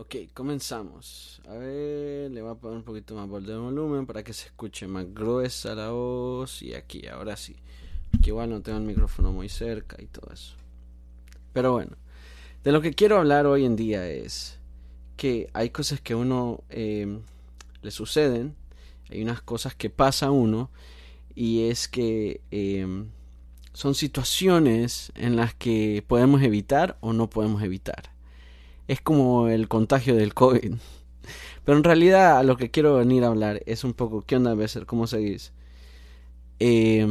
Ok, comenzamos. A ver, le voy a poner un poquito más de volumen para que se escuche más gruesa la voz. Y aquí, ahora sí. Que igual no tengo el micrófono muy cerca y todo eso. Pero bueno, de lo que quiero hablar hoy en día es que hay cosas que a uno eh, le suceden, hay unas cosas que pasa a uno, y es que eh, son situaciones en las que podemos evitar o no podemos evitar es como el contagio del COVID. Pero en realidad a lo que quiero venir a hablar es un poco, ¿qué onda Besser? ¿Cómo seguís? Eh,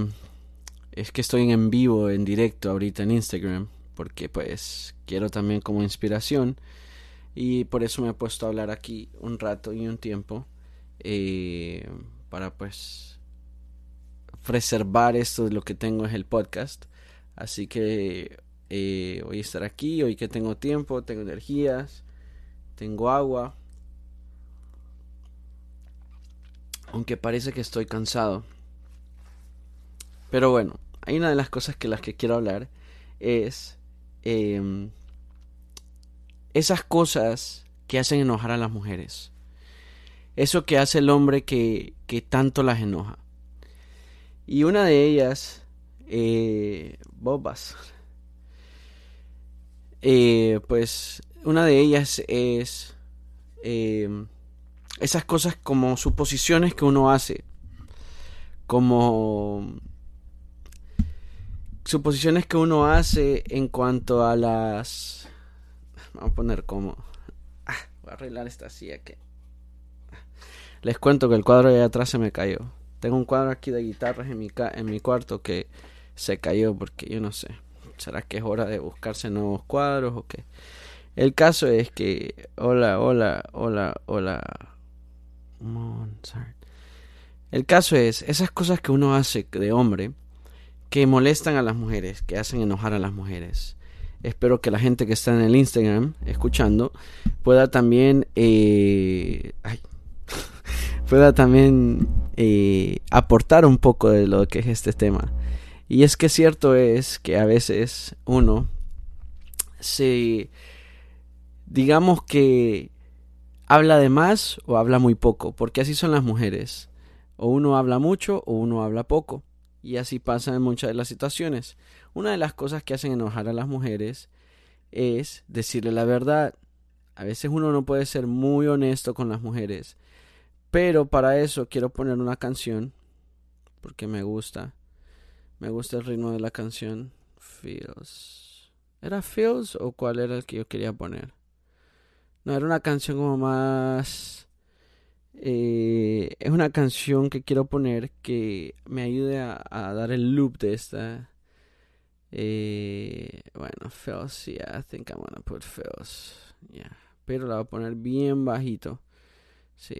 es que estoy en vivo, en directo ahorita en Instagram, porque pues quiero también como inspiración y por eso me he puesto a hablar aquí un rato y un tiempo eh, para pues preservar esto de lo que tengo es el podcast. Así que eh, hoy estar aquí, hoy que tengo tiempo, tengo energías, tengo agua. Aunque parece que estoy cansado. Pero bueno, hay una de las cosas que las que quiero hablar es em, esas cosas que hacen enojar a las mujeres. Eso que hace el hombre que, que tanto las enoja. Y una de ellas, eh, bobas, eh, pues una de ellas es eh, esas cosas como suposiciones que uno hace, como suposiciones que uno hace en cuanto a las... Vamos a poner como... Ah, voy a arreglar esta silla que... Les cuento que el cuadro de atrás se me cayó. Tengo un cuadro aquí de guitarras en mi, en mi cuarto que se cayó porque yo no sé. ¿Será que es hora de buscarse nuevos cuadros o qué? El caso es que, hola, hola, hola, hola. El caso es, esas cosas que uno hace de hombre que molestan a las mujeres, que hacen enojar a las mujeres. Espero que la gente que está en el Instagram escuchando pueda también, eh, pueda también eh, aportar un poco de lo que es este tema. Y es que cierto es que a veces uno se, digamos que habla de más o habla muy poco, porque así son las mujeres. O uno habla mucho o uno habla poco. Y así pasa en muchas de las situaciones. Una de las cosas que hacen enojar a las mujeres es decirle la verdad. A veces uno no puede ser muy honesto con las mujeres. Pero para eso quiero poner una canción, porque me gusta. Me gusta el ritmo de la canción. Feels. ¿Era Feels o cuál era el que yo quería poner? No, era una canción como más... Eh, es una canción que quiero poner que me ayude a, dar el loop de esta. Eh, bueno, Feels, yeah, I think I'm gonna put Feels. Yeah. Pero la voy a poner bien bajito. Sí.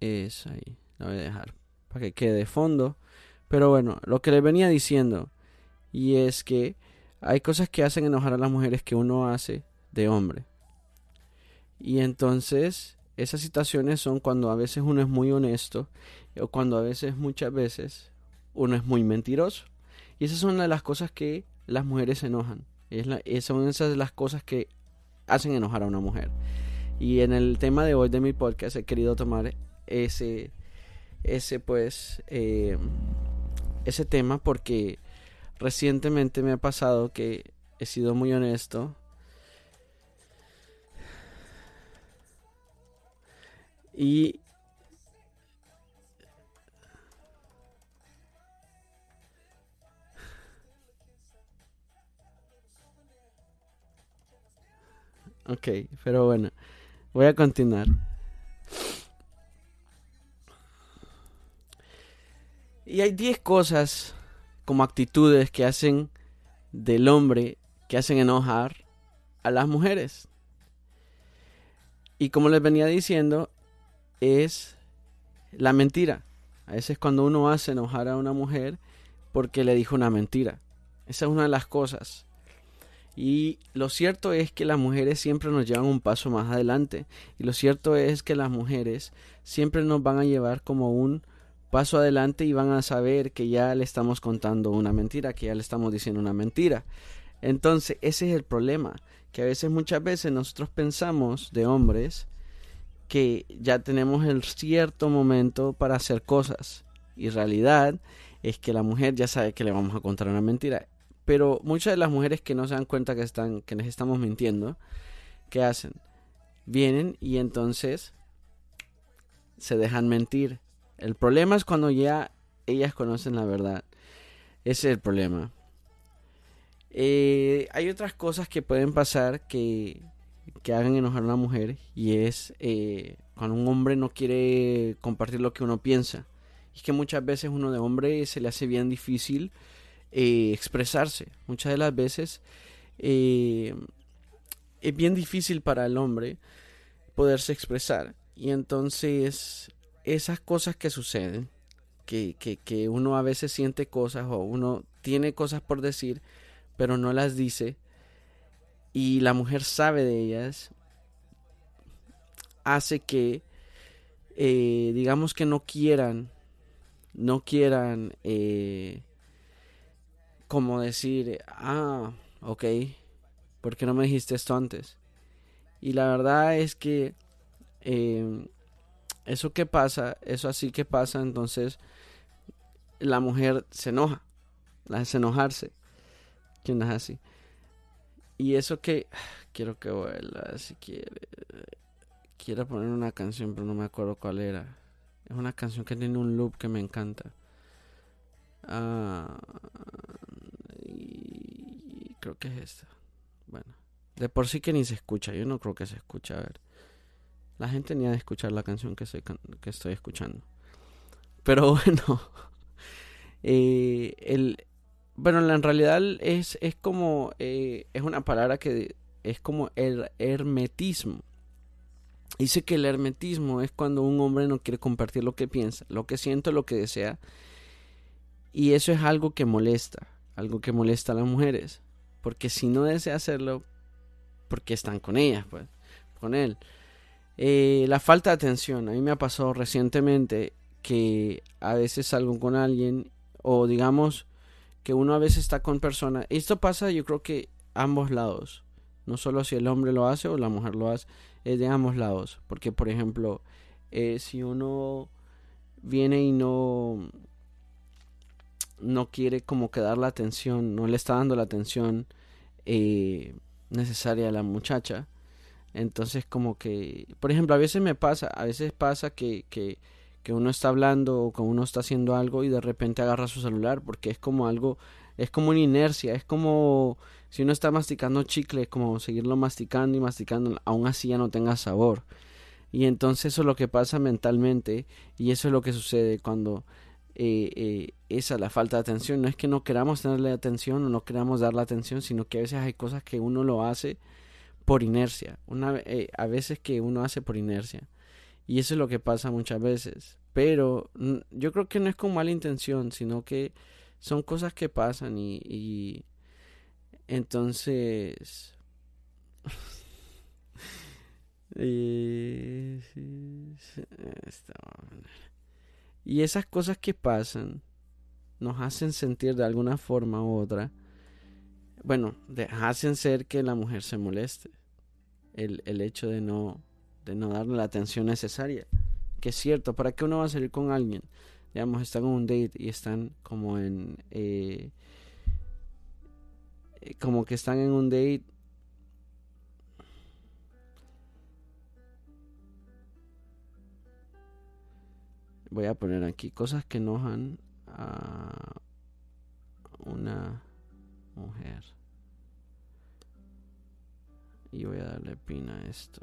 Es ahí. La voy a dejar. Para que quede de fondo. Pero bueno, lo que le venía diciendo, y es que hay cosas que hacen enojar a las mujeres que uno hace de hombre. Y entonces, esas situaciones son cuando a veces uno es muy honesto, o cuando a veces, muchas veces, uno es muy mentiroso. Y esas son las cosas que las mujeres se enojan. Es la, son esas las cosas que hacen enojar a una mujer. Y en el tema de hoy de mi podcast he querido tomar ese, ese pues, eh, ese tema porque recientemente me ha pasado que he sido muy honesto. Y pero bueno, voy a continuar. Y hay 10 cosas como actitudes que hacen del hombre, que hacen enojar a las mujeres. Y como les venía diciendo, es la mentira. A veces cuando uno hace enojar a una mujer porque le dijo una mentira. Esa es una de las cosas. Y lo cierto es que las mujeres siempre nos llevan un paso más adelante. Y lo cierto es que las mujeres siempre nos van a llevar como un paso adelante y van a saber que ya le estamos contando una mentira, que ya le estamos diciendo una mentira. Entonces, ese es el problema, que a veces, muchas veces nosotros pensamos de hombres que ya tenemos el cierto momento para hacer cosas. Y realidad es que la mujer ya sabe que le vamos a contar una mentira. Pero muchas de las mujeres que no se dan cuenta que están, que les estamos mintiendo, ¿qué hacen? Vienen y entonces se dejan mentir. El problema es cuando ya ellas conocen la verdad. Ese es el problema. Eh, hay otras cosas que pueden pasar que, que hagan enojar a una mujer y es eh, cuando un hombre no quiere compartir lo que uno piensa. Es que muchas veces uno de hombre se le hace bien difícil eh, expresarse. Muchas de las veces es bien difícil para el hombre poderse expresar. Y entonces esas cosas que suceden, que, que, que uno a veces siente cosas o uno tiene cosas por decir, pero no las dice, y la mujer sabe de ellas, hace que, eh, digamos que no quieran, no quieran, eh, como decir, ah, ok, ¿por qué no me dijiste esto antes? Y la verdad es que eh, eso que pasa, eso así que pasa, entonces la mujer se enoja, la hace enojarse. ¿Quién es así? Y eso que quiero que vuela, si quiere. Quiero poner una canción, pero no me acuerdo cuál era. Es una canción que tiene un loop que me encanta. Ah, y creo que es esta. Bueno, de por sí que ni se escucha. Yo no creo que se escucha. A ver, la gente ni ha de escuchar la canción que estoy, que estoy escuchando. Pero bueno, eh, el, bueno, en realidad es, es como, eh, es una palabra que es como el hermetismo. Dice que el hermetismo es cuando un hombre no quiere compartir lo que piensa, lo que siente, lo que desea. Y eso es algo que molesta, algo que molesta a las mujeres. Porque si no desea hacerlo, porque están con ellas, pues, con él. Eh, la falta de atención. A mí me ha pasado recientemente que a veces salgo con alguien o digamos que uno a veces está con personas. Esto pasa yo creo que ambos lados. No solo si el hombre lo hace o la mujer lo hace, es de ambos lados. Porque por ejemplo, eh, si uno viene y no no quiere como que dar la atención, no le está dando la atención eh, necesaria a la muchacha, entonces como que, por ejemplo, a veces me pasa, a veces pasa que, que que uno está hablando o que uno está haciendo algo y de repente agarra su celular porque es como algo, es como una inercia, es como si uno está masticando chicle, es como seguirlo masticando y masticando, aún así ya no tenga sabor. Y entonces eso es lo que pasa mentalmente y eso es lo que sucede cuando eh, eh, esa la falta de atención. No es que no queramos tenerle atención o no queramos darle atención, sino que a veces hay cosas que uno lo hace por inercia. Una, eh, a veces que uno hace por inercia. Y eso es lo que pasa muchas veces. Pero yo creo que no es con mala intención, sino que son cosas que pasan y, y entonces... y, esas cosas que pasan nos hacen sentir de alguna forma u otra, bueno, hacen ser que la mujer se moleste. El, el hecho de no de no darle la atención necesaria. Que es cierto, ¿para qué uno va a salir con alguien? Digamos, están en un date y están como en... Eh, eh, como que están en un date voy a poner aquí cosas que enojan a una mujer y voy a darle pina a esto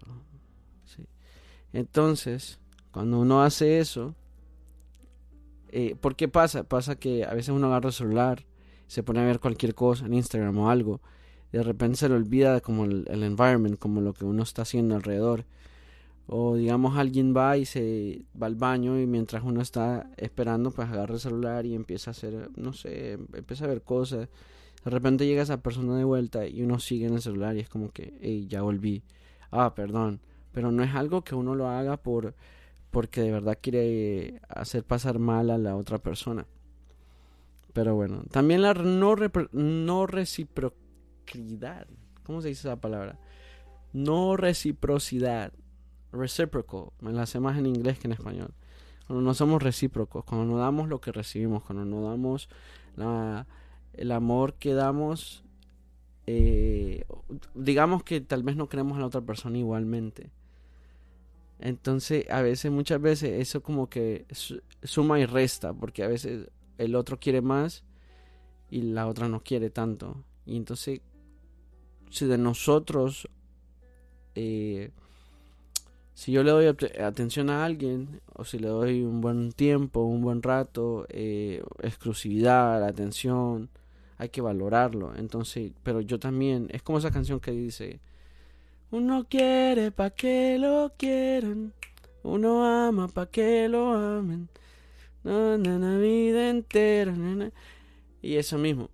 entonces, cuando uno hace eso, eh, ¿por qué pasa? Pasa que a veces uno agarra el celular, se pone a ver cualquier cosa en Instagram o algo, y de repente se le olvida como el, el environment, como lo que uno está haciendo alrededor. O digamos alguien va y se va al baño y mientras uno está esperando, pues agarra el celular y empieza a hacer, no sé, empieza a ver cosas. De repente llega esa persona de vuelta y uno sigue en el celular y es como que, hey, ya volví. Ah, perdón pero no es algo que uno lo haga por porque de verdad quiere hacer pasar mal a la otra persona. Pero bueno, también la no, no reciprocidad, ¿cómo se dice esa palabra? No reciprocidad, reciprocal, me la sé más en inglés que en español. Cuando no somos recíprocos, cuando no damos lo que recibimos, cuando no damos la, el amor que damos, eh, digamos que tal vez no queremos a la otra persona igualmente. Entonces, a veces, muchas veces, eso como que suma y resta, porque a veces el otro quiere más y la otra no quiere tanto. Y entonces, si de nosotros, eh, si yo le doy atención a alguien, o si le doy un buen tiempo, un buen rato, eh, exclusividad, atención, hay que valorarlo. Entonces, pero yo también, es como esa canción que dice, uno quiere pa' que lo quieran. Uno ama pa' que lo amen. No, la vida entera. Y eso mismo.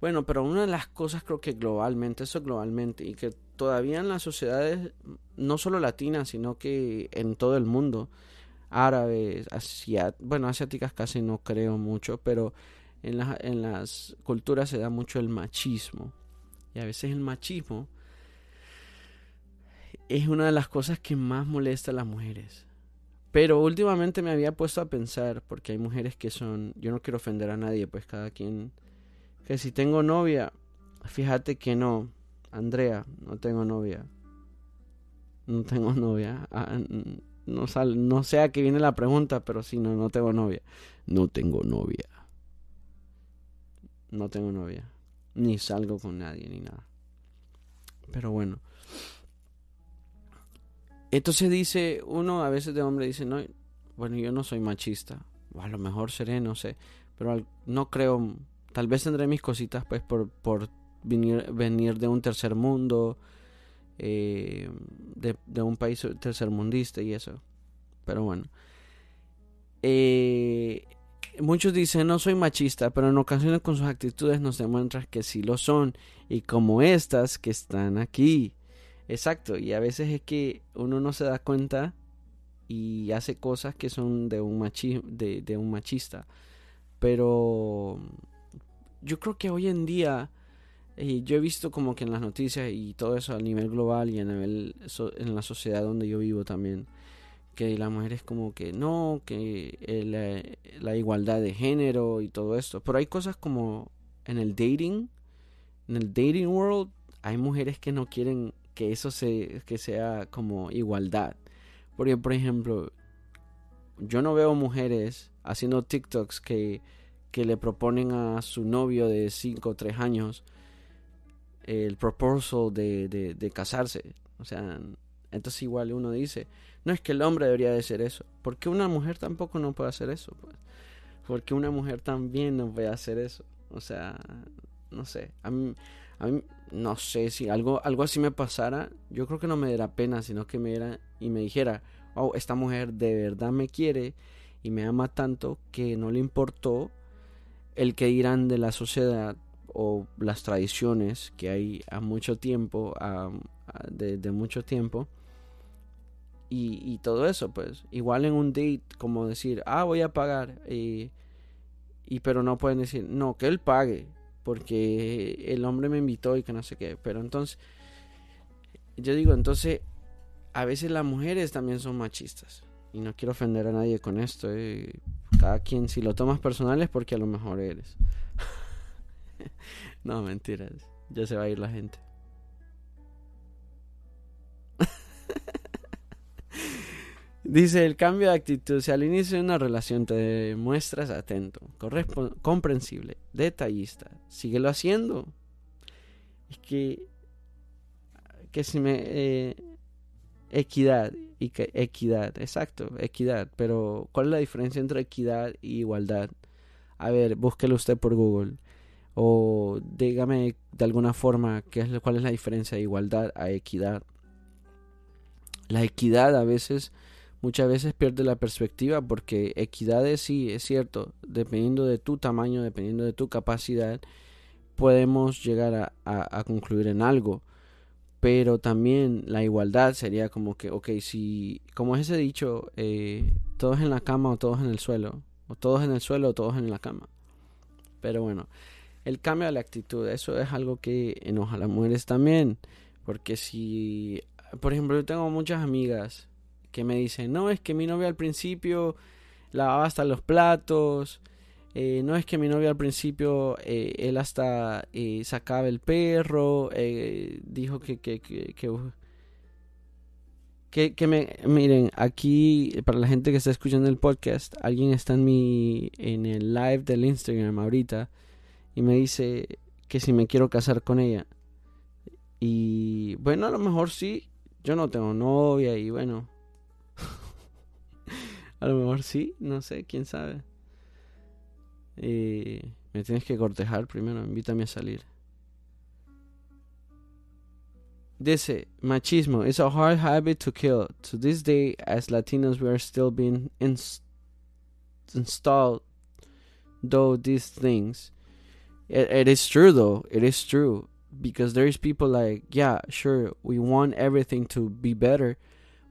Bueno, pero una de las cosas creo que globalmente, eso globalmente, y que todavía en las sociedades, no solo latinas, sino que en todo el mundo, árabes, asiáticas, bueno, asiáticas casi no creo mucho, pero en, en las culturas se da mucho el machismo. Y a veces el machismo es una de las cosas que más molesta a las mujeres. Pero últimamente me había puesto a pensar, porque hay mujeres que son, yo no quiero ofender a nadie, pues cada quien, que si tengo novia, fíjate que no, Andrea, no tengo novia. No tengo novia. Ah, no, no sé a qué viene la pregunta, pero sí, no, no tengo novia. No tengo novia. No tengo novia. Ni salgo con nadie, ni nada. Pero bueno. Entonces dice, uno a veces de hombre dice, no, bueno, yo no soy machista, o a lo mejor seré, no sé, pero no creo, tal vez tendré mis cositas pues por, por venir, venir de un tercer mundo, eh, de, un país tercermundista y eso, pero bueno. Eh, muchos dicen no soy machista, pero en ocasiones con sus actitudes nos demuestran que sí lo son, y como estas que están aquí. Exacto, y a veces es que uno no se da cuenta y hace cosas que son de un, machi de, un machista. Pero yo creo que hoy en día, eh, yo he visto como que en las noticias y todo eso a nivel global y a nivel en la sociedad donde yo vivo también, que la mujer es como que no, que la, la igualdad de género y todo esto. Pero hay cosas como en el dating, en el dating world, hay mujeres que no quieren que eso se, que sea como igualdad. Porque, por ejemplo, yo no veo mujeres haciendo TikToks que, que le proponen a su novio de 5 o 3 años el proposal de, de, casarse. O sea, entonces igual uno dice, no es que el hombre debería de hacer eso. porque una mujer tampoco no puede hacer eso? Pues? Porque una mujer también no puede hacer eso. O sea, no sé. A mí, a mí, no sé, si algo, algo así me pasara, yo creo que no me diera pena, sino que me diera y me dijera, oh, esta mujer de verdad me quiere y me ama tanto que no le importó el que dirán de la sociedad o las tradiciones que hay a mucho tiempo, a, mucho tiempo. Y, y, todo eso, pues. Igual en un date, como decir, ah, voy a pagar. y pero no pueden decir, no, que él pague porque el hombre me invitó y que no sé qué. Pero entonces, yo digo, entonces, a veces las mujeres también son machistas. Y no quiero ofender a nadie con esto. Eh. Cada quien, si lo tomas personal es porque a lo mejor eres. no, mentiras. Ya se va a ir la gente. Dice, el cambio de actitud. Si al inicio de una relación te muestras atento, comprensible, detallista, síguelo haciendo. Es que, que si me... Eh, equidad y que equidad, exacto, equidad. Pero, ¿cuál es la diferencia entre equidad y igualdad? A ver, búsquelo usted por Google. O dígame de alguna forma qué es, cuál es la diferencia de igualdad a equidad. La equidad a veces muchas veces pierde la perspectiva porque equidades sí, es cierto, dependiendo de tu tamaño, dependiendo de tu capacidad, podemos llegar a, concluir en algo. Pero también la igualdad sería como que, ok, si, como es ese dicho, eh, todos en la cama o todos en el suelo, o todos en el suelo o todos en la cama. Pero bueno, el cambio de la actitud, eso es algo que enoja a las mujeres también. Porque si, por ejemplo, yo tengo muchas amigas que me dicen, no, es que mi novia al principio lavaba hasta los platos, eh, no es que mi novia al principio, eh, él hasta eh, sacaba el perro, dijo que, que, que, que, que, me, miren, aquí, para la gente que está escuchando el podcast, alguien está en mi, en el live del Instagram ahorita, y me dice que si me quiero casar con ella. Y bueno, a lo mejor sí, yo no tengo novia y bueno, a lo mejor sí, no sé, quién sabe. Eh, me tienes que cortejar primero, invítame a salir. Dice, machismo is a hard habit to kill. To this day, as Latinos, we are still being installed, though these things. It, it is true, though. It is true. Because there is people like, yeah, sure, we want everything to be better.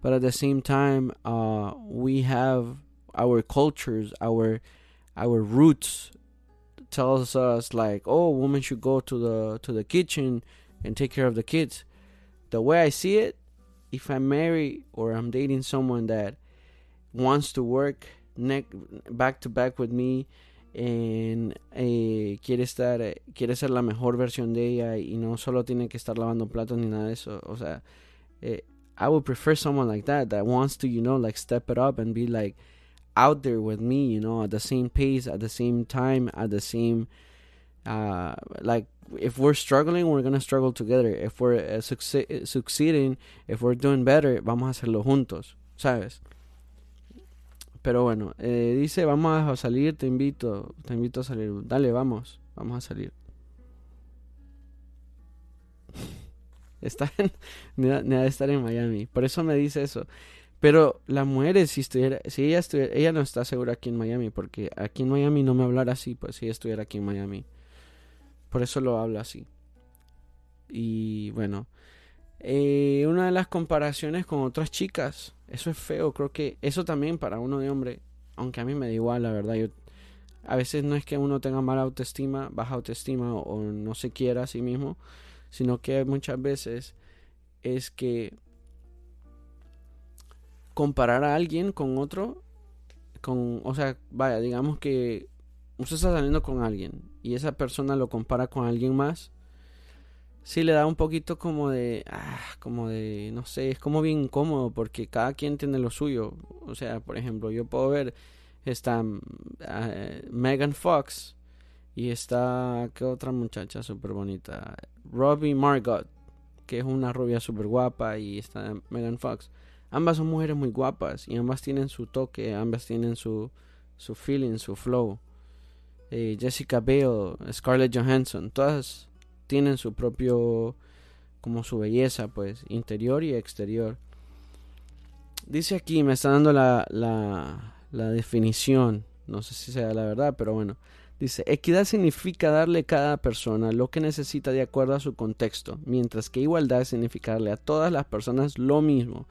But at the same time, uh, we have our cultures, our our roots tells us like, oh, women should go to the to the kitchen and take care of the kids. The way I see it, if i'm married or I'm dating someone that wants to work neck back to back with me and eh, quiere estar quiere ser la mejor versión de ella y no solo tiene que estar lavando platos ni nada de eso o sea eh, I would prefer someone like that that wants to you know like step it up and be like out there with me you know at the same pace at the same time at the same uh like if we're struggling, we're gonna struggle together. If we're uh, succeeding, if we're doing better, vamos a hacerlo juntos, ¿sabes? Pero bueno, eh, dice, vamos a salir, te invito, te invito a salir. Dale, vamos, vamos a salir. Está en, de estar en Miami. Por eso me dice eso. Pero las mujeres, si estuviera, si ella estuviera, ella no está segura aquí en Miami, porque aquí en Miami no me hablara así, pues si ella estuviera aquí en Miami. Por eso lo habla así. Y bueno, eh, una de las comparaciones con otras chicas, eso es feo, creo que eso también para uno de hombre, aunque a mí me da igual, la verdad, yo a veces no es que uno tenga mala autoestima, baja autoestima o, no se quiera a sí mismo, sino que muchas veces es que comparar a alguien con otro, con, o sea, vaya, digamos que usted está saliendo con alguien y esa persona lo compara con alguien más, sí le da un poquito como de, ah, como de, no sé, es como bien incómodo porque cada quien tiene lo suyo. O sea, por ejemplo, yo puedo ver, está uh, Megan Fox y está, ¿qué otra muchacha súper bonita? Robbie Margot, que es una rubia súper guapa y está Megan Fox. Ambas son mujeres muy guapas y ambas tienen su toque, ambas tienen su, su feeling, su flow. Eh, Jessica Biel, Scarlett Johansson, todas tienen su propio, como su belleza, pues, interior y exterior. Dice aquí, me está dando la, la, la definición, no sé si sea la verdad, pero bueno. Dice, equidad significa darle a cada persona lo que necesita de acuerdo a su contexto, mientras que igualdad significa darle a todas las personas lo mismo.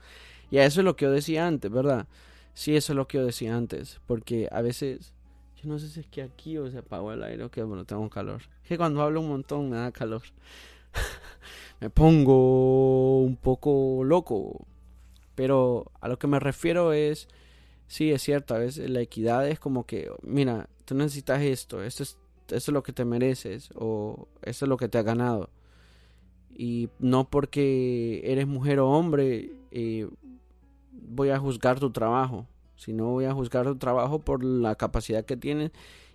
Y a eso es lo que yo decía antes, ¿verdad? Sí, eso es lo que yo decía antes, porque a veces yo no sé si es que aquí o se apagó el aire o que, bueno, tengo calor. Es que cuando hablo un montón me da calor. me pongo un poco loco. Pero a lo que me refiero es, sí, es cierto, a veces la equidad es como que, mira, tú necesitas esto, esto es, esto es lo que te mereces o esto es lo que te ha ganado. Y no porque eres mujer o hombre eh, voy a juzgar tu trabajo si no voy a juzgar tu trabajo por la capacidad que tienes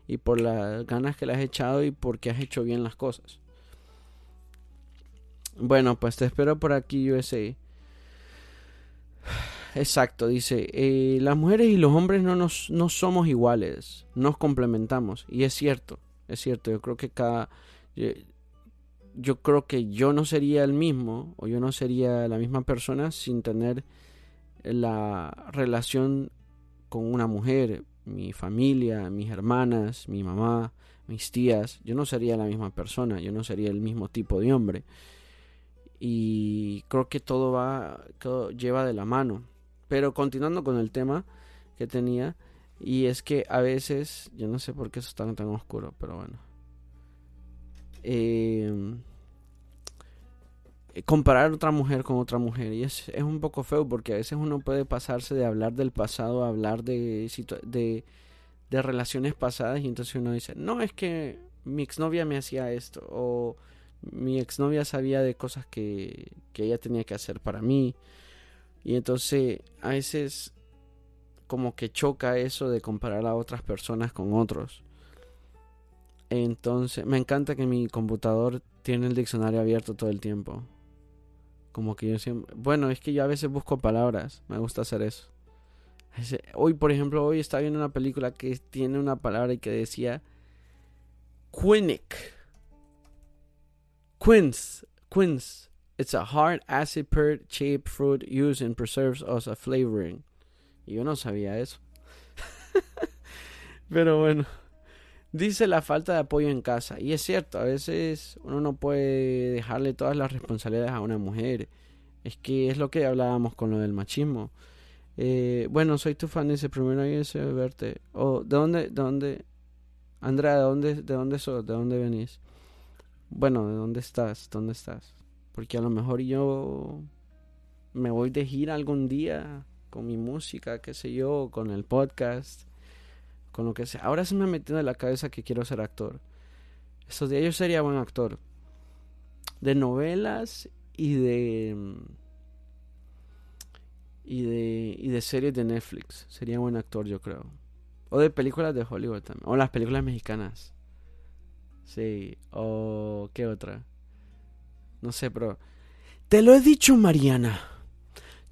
y por las ganas que le has echado y porque has hecho bien las cosas. Bueno, pues te espero por aquí, USA. Exacto, dice, eh, las mujeres y los hombres no, nos, no somos iguales, nos complementamos. Y es cierto, es cierto, yo creo que cada... Yo, yo creo que yo no sería el mismo o yo no sería la misma persona sin tener la relación con una mujer, mi familia, mis hermanas, mi mamá, mis tías, yo no sería la misma persona, yo no sería el mismo tipo de hombre. Y creo que todo va, todo lleva de la mano. Pero continuando con el tema que tenía, y es que a veces, yo no sé por qué eso está tan oscuro, pero bueno. eh, comparar otra mujer con otra mujer. Y es, es, un poco feo porque a veces uno puede pasarse de hablar del pasado a hablar de, de, de relaciones pasadas y entonces uno dice, no, es que mi exnovia me hacía esto o mi exnovia sabía de cosas que, que ella tenía que hacer para mí. Y entonces a veces como que choca eso de comparar a otras personas con otros. Entonces, me encanta que mi computador tiene el diccionario abierto todo el tiempo. Como que yo siempre... Bueno, es que yo a veces busco palabras. Me gusta hacer eso. Hoy, por ejemplo, hoy estaba viendo una película que tiene una palabra y que decía... Quinic. Quince. Quince. It's a hard acid pear shaped fruit used in preserves as a flavoring. Y yo no sabía eso. Pero bueno. Dice la falta de apoyo en casa. Y es cierto, a veces uno no puede dejarle todas las responsabilidades a una mujer. Es que es lo que hablábamos con lo del machismo. Eh, bueno, soy tu fan, ese primero de verte. Oh, ¿de dónde, de dónde? Andrea, ¿de dónde, de dónde sos? ¿De dónde venís? Bueno, ¿de dónde estás? ¿Dónde estás? Porque a lo mejor yo me voy de gira algún día con mi música, qué sé yo, con el podcast con lo que sea. Ahora se me ha metido en la cabeza que quiero ser actor. Estos días yo sería buen actor. De novelas y de. Y de, y de series de Netflix. Sería buen actor, yo creo. O de películas de Hollywood también. O las películas mexicanas. Sí. O. ¿Qué otra? No sé, pero. Te lo he dicho, Mariana.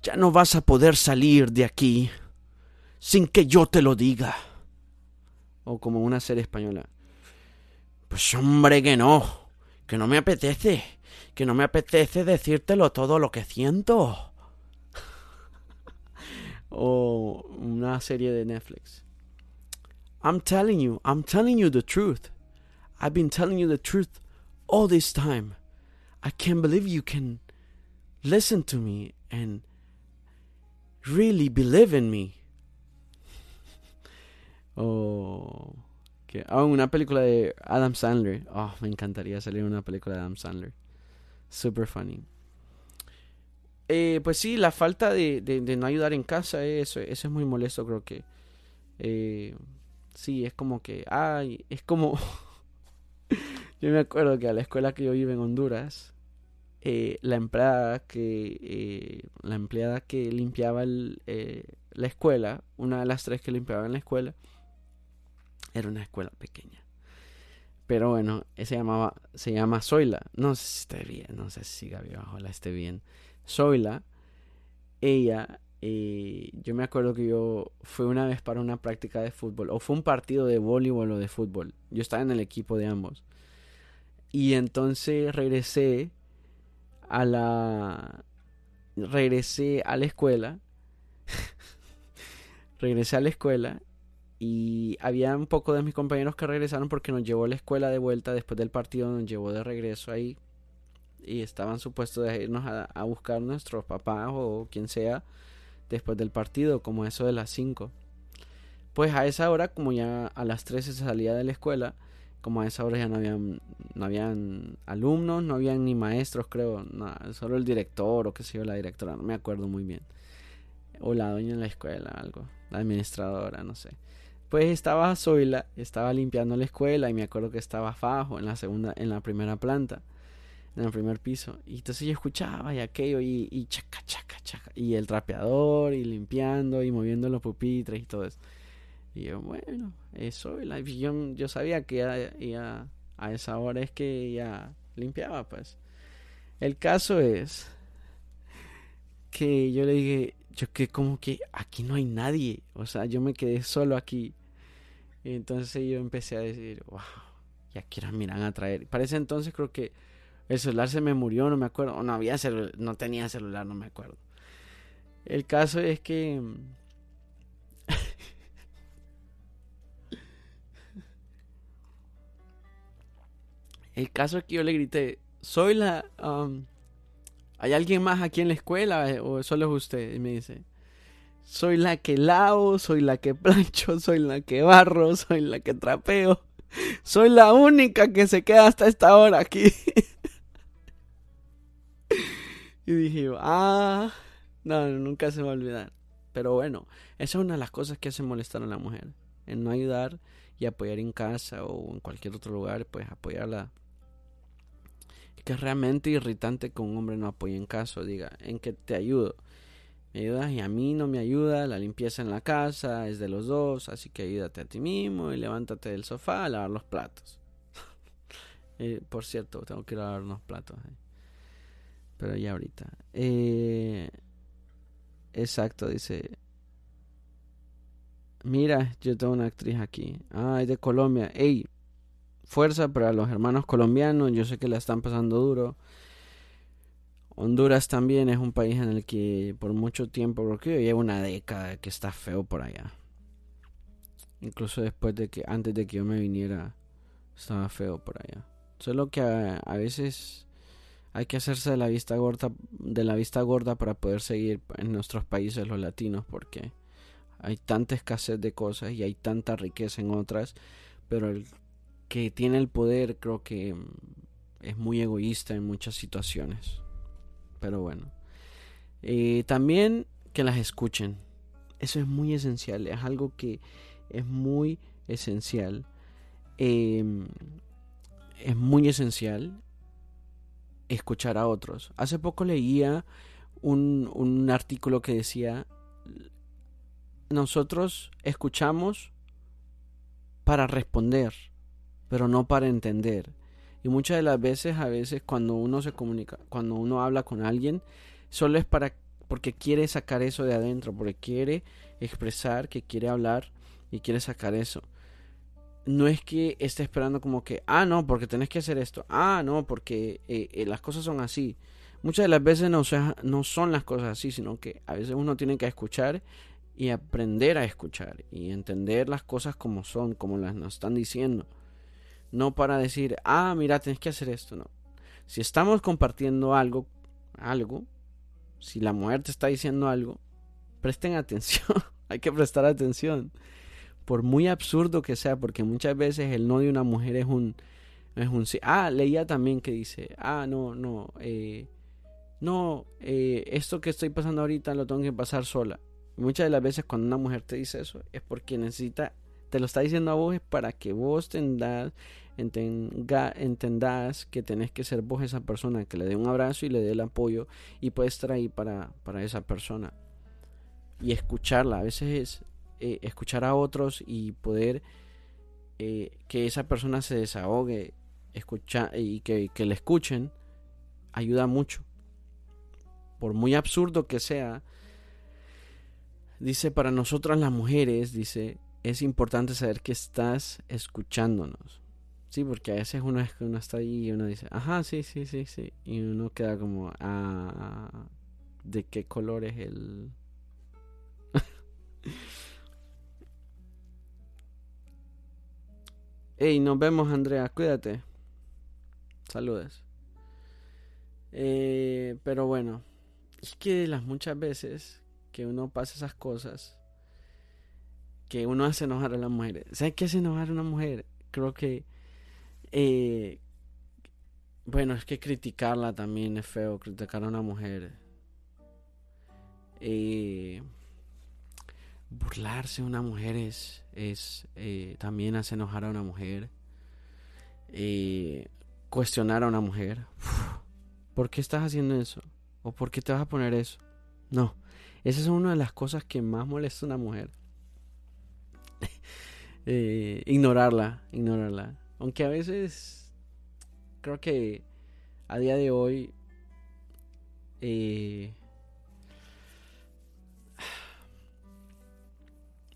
Ya no vas a poder salir de aquí sin que yo te lo diga o como una serie española. Pues hombre que no, que no me apetece, que no me apetece decírtelo todo lo que siento. o una serie de Netflix. I'm telling you, I'm telling you the truth. I've been telling you the truth all this time. I can't believe you can listen to me and really believe in me. O. Que, oh, una película de Adam Sandler. Oh, me encantaría salir una película de Adam Sandler. Super funny. Eh, pues sí, la falta de, de, no ayudar en casa, eso, eso es muy molesto, creo que. Eh, sí, es como que. Ay, es como. yo me acuerdo que a la escuela que yo iba en Honduras, eh, la empleada que eh, la empleada que limpiaba eh, la escuela, una de las tres que limpiaba en la escuela, era una escuela pequeña. Pero bueno, se llamaba, se llama Zoila. No sé si esté bien, no sé si Gaby la esté bien. Zoila, ella, eh, yo me acuerdo que yo fui una vez para una práctica de fútbol, o fue un partido de voleibol o de fútbol. Yo estaba en el equipo de ambos. Y entonces regresé a la. Regresé a la escuela. regresé a la escuela y había un poco de mis compañeros que regresaron porque nos llevó a la escuela de vuelta después del partido, nos llevó de regreso ahí y estaban supuestos de irnos a, a buscar nuestros papás o quien sea después del partido, como eso de las 5. Pues a esa hora, como ya a las 13 se salía de la escuela, como a esa hora ya no habían, no habían alumnos, no habían ni maestros, creo, solo el director o qué sé yo, la directora, no me acuerdo muy bien. O la dueña de la escuela, algo, la administradora, no sé. Pues estaba Zoila, estaba limpiando la escuela y me acuerdo que estaba Fajo en la segunda, en la primera planta, en el primer piso. Y entonces yo escuchaba y aquello y, y chaca, chaca, chaca. Y el trapeador y limpiando y moviendo los pupitres y todo eso. Y yo, bueno, eso, y yo, yo sabía que ya, a esa hora es que ya limpiaba, pues. El caso es que yo le dije, yo que como que aquí no hay nadie, o sea, yo me quedé solo aquí y entonces yo empecé a decir, wow, ya quiero miran a traer. Para ese entonces creo que el celular se me murió, no me acuerdo. O no había celular, no tenía celular, no me acuerdo. El caso es que... El caso es que yo le grité, soy la... Um, ¿Hay alguien más aquí en la escuela o solo es usted? Y me dice, soy la que lavo, soy la que plancho, soy la que barro, soy la que trapeo. Soy la única que se queda hasta esta hora aquí. y dije, ah, no, nunca se va a olvidar. Pero bueno, esa es una de las cosas que hace molestar a la mujer. En no ayudar y apoyar en casa o en cualquier otro lugar, pues apoyarla. Que es realmente irritante que un hombre no apoye en casa, diga, en que te ayudo. Me ayudas y a mí no me ayuda, la limpieza en la casa es de los dos, así que ayúdate a ti mismo y levántate del sofá a lavar los platos. Eh, por cierto, tengo que ir a lavar unos platos. Eh. Pero ya ahorita. Eh, exacto, dice Mira, yo tengo una actriz aquí. Ah, es de Colombia. Ey, fuerza para los hermanos colombianos. Yo sé que la están pasando duro. Honduras también es un país en el que por mucho tiempo, porque yo llevo una década que está feo por allá. Incluso después de que, antes de que yo me viniera, estaba feo por allá. Solo que a, a veces hay que hacerse de la vista gorda, de la vista gorda para poder seguir en nuestros países los latinos, porque hay tanta escasez de cosas y hay tanta riqueza en otras, pero el que tiene el poder creo que mm, es muy egoísta en muchas situaciones. Pero bueno. También que las escuchen. Eso es muy esencial. Es algo que es muy esencial. Em, es muy esencial escuchar a otros. Hace poco leía un, un artículo que decía nosotros escuchamos para responder, pero no para entender. Y muchas de las veces, a veces cuando uno se comunica, cuando uno habla con alguien, solo es para porque quiere sacar eso de adentro, porque quiere expresar, que quiere hablar y quiere sacar eso. No es que esté esperando como que, ah, no, porque tenés que hacer esto, ah, no, porque eh, eh, las cosas son así. Muchas de las veces no, no son las cosas así, sino que a veces uno tiene que escuchar y aprender a escuchar y entender las cosas como son, como las nos están diciendo. No para decir, ah, mira, tienes que hacer esto, no. Si estamos compartiendo algo, algo, si la mujer te está diciendo algo, presten atención, hay que prestar atención. Por muy absurdo que sea, porque muchas veces el no de una mujer es un, es un Ah, leía también que dice, ah, no, no, eh, no, eh, esto que estoy pasando ahorita lo tengo que pasar sola muchas de las veces cuando una mujer te dice eso es porque necesita, te lo está diciendo a vos para que vos tendas, entenga, entendás que tenés que ser vos esa persona que le dé un abrazo y le dé el apoyo y puedes ahí para, para esa persona. Y escucharla, a veces es eh, escuchar a otros y poder eh, que esa persona se desahogue escucha, y que, que le escuchen, ayuda mucho. Por muy absurdo que sea, Dice, para nosotras las mujeres, dice, es importante saber que estás escuchándonos. Sí, porque a veces uno, uno está ahí y uno dice, ajá, sí, sí, sí, sí. Y uno queda como, ah, ¿de qué color es el...? Hey, nos vemos, Andrea, cuídate. Saludes. Eh, pero bueno, es que las muchas veces que uno pasa esas cosas, que uno hace enojar a las mujeres. ¿Sabes qué hace enojar a una mujer? Creo que, eh, bueno, es que criticarla también es feo, criticar a una mujer. Eh, burlarse de una mujer es, es eh, también hace enojar a una mujer. cuestionar a una mujer. ¿Por qué estás haciendo eso? ¿O por qué te vas a poner eso? No. Esa es una de las cosas que más molesta a una mujer. Eh, ignorarla, ignorarla. Aunque a veces creo que a día de hoy eh,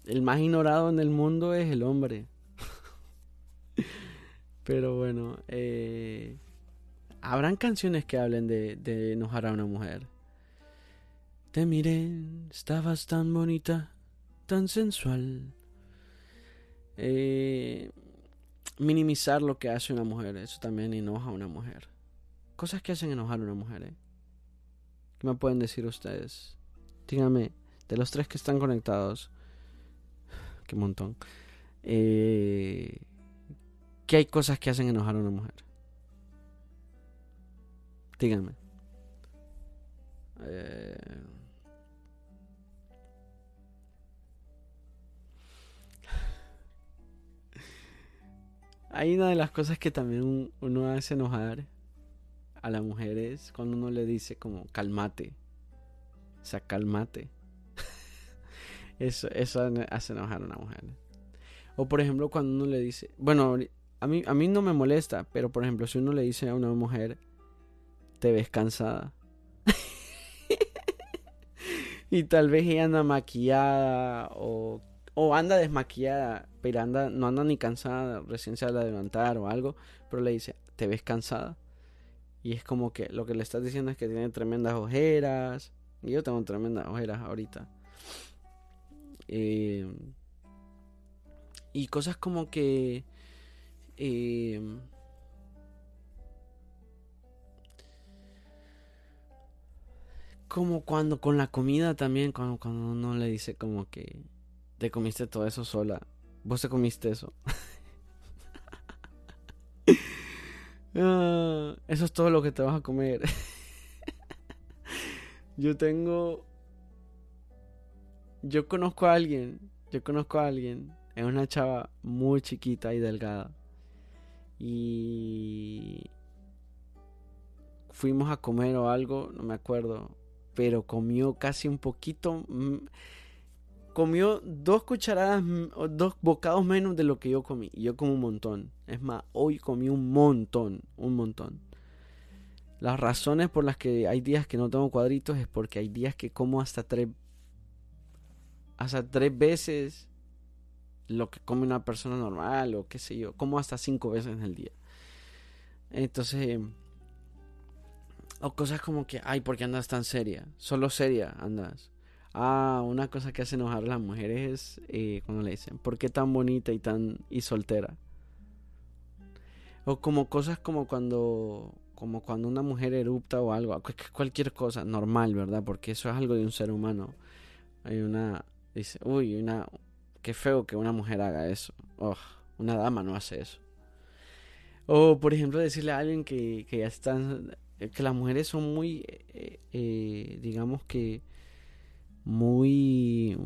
el más ignorado en el mundo es el hombre. Pero bueno, eh, habrán canciones que hablen de, enojar a una mujer. Te miré, estabas tan bonita, tan sensual. Eh, minimizar lo que hace una mujer, eso también enoja a una mujer. Cosas que hacen enojar a una mujer. ¿eh? ¿Qué me pueden decir ustedes? Díganme, de los tres que están conectados, qué montón. Eh, qué hay cosas que hacen enojar a una mujer? Díganme. Eh, Hay una de las cosas que también uno hace enojar a las mujeres cuando uno le dice como calmate. O sea, calmate. Eso, hace enojar a una mujer. O por ejemplo cuando uno le dice, bueno, a mí, a mí no me molesta, pero por ejemplo si uno le dice a una mujer, te ves cansada. y tal vez ella anda maquillada o o anda desmaquillada, pero anda, no anda ni cansada, recién se va a o algo, pero le dice, ¿te ves cansada? Y es como que lo que le estás diciendo es que tiene tremendas ojeras. Y yo tengo tremendas ojeras ahorita. Eh, y cosas como que... Eh, como cuando con la comida también, cuando, cuando uno le dice como que te comiste todo eso sola. Vos te comiste eso. Ah, eso es todo lo que te vas a comer. yo tengo... Yo conozco a alguien. Yo conozco a alguien. Es una chava muy chiquita y delgada. Y... Fuimos a comer o algo, no me acuerdo. Pero comió casi un poquito comió dos cucharadas, dos bocados menos de lo que yo comí. Y yo como un montón. Es más, hoy comí un montón, un montón. Las razones por las que hay días que no tengo cuadritos es porque hay días que como hasta tres, hasta tres veces lo que come una persona normal o qué sé yo. Como hasta cinco veces en el día. Entonces, o cosas como que, ay, ¿por qué andas tan seria? Solo seria andas. Ah, una cosa que hace enojar a las mujeres es eh, cuando le dicen, ¿por qué tan bonita y tan y soltera? O como cosas como cuando como cuando una mujer erupta o algo, cualquier cosa normal, ¿verdad? Porque eso es algo de un ser humano. Hay una dice, "Uy, una qué feo que una mujer haga eso." Una dama no hace eso. O por ejemplo decirle a alguien que, que ya están que las mujeres son muy eh, eh, digamos que muy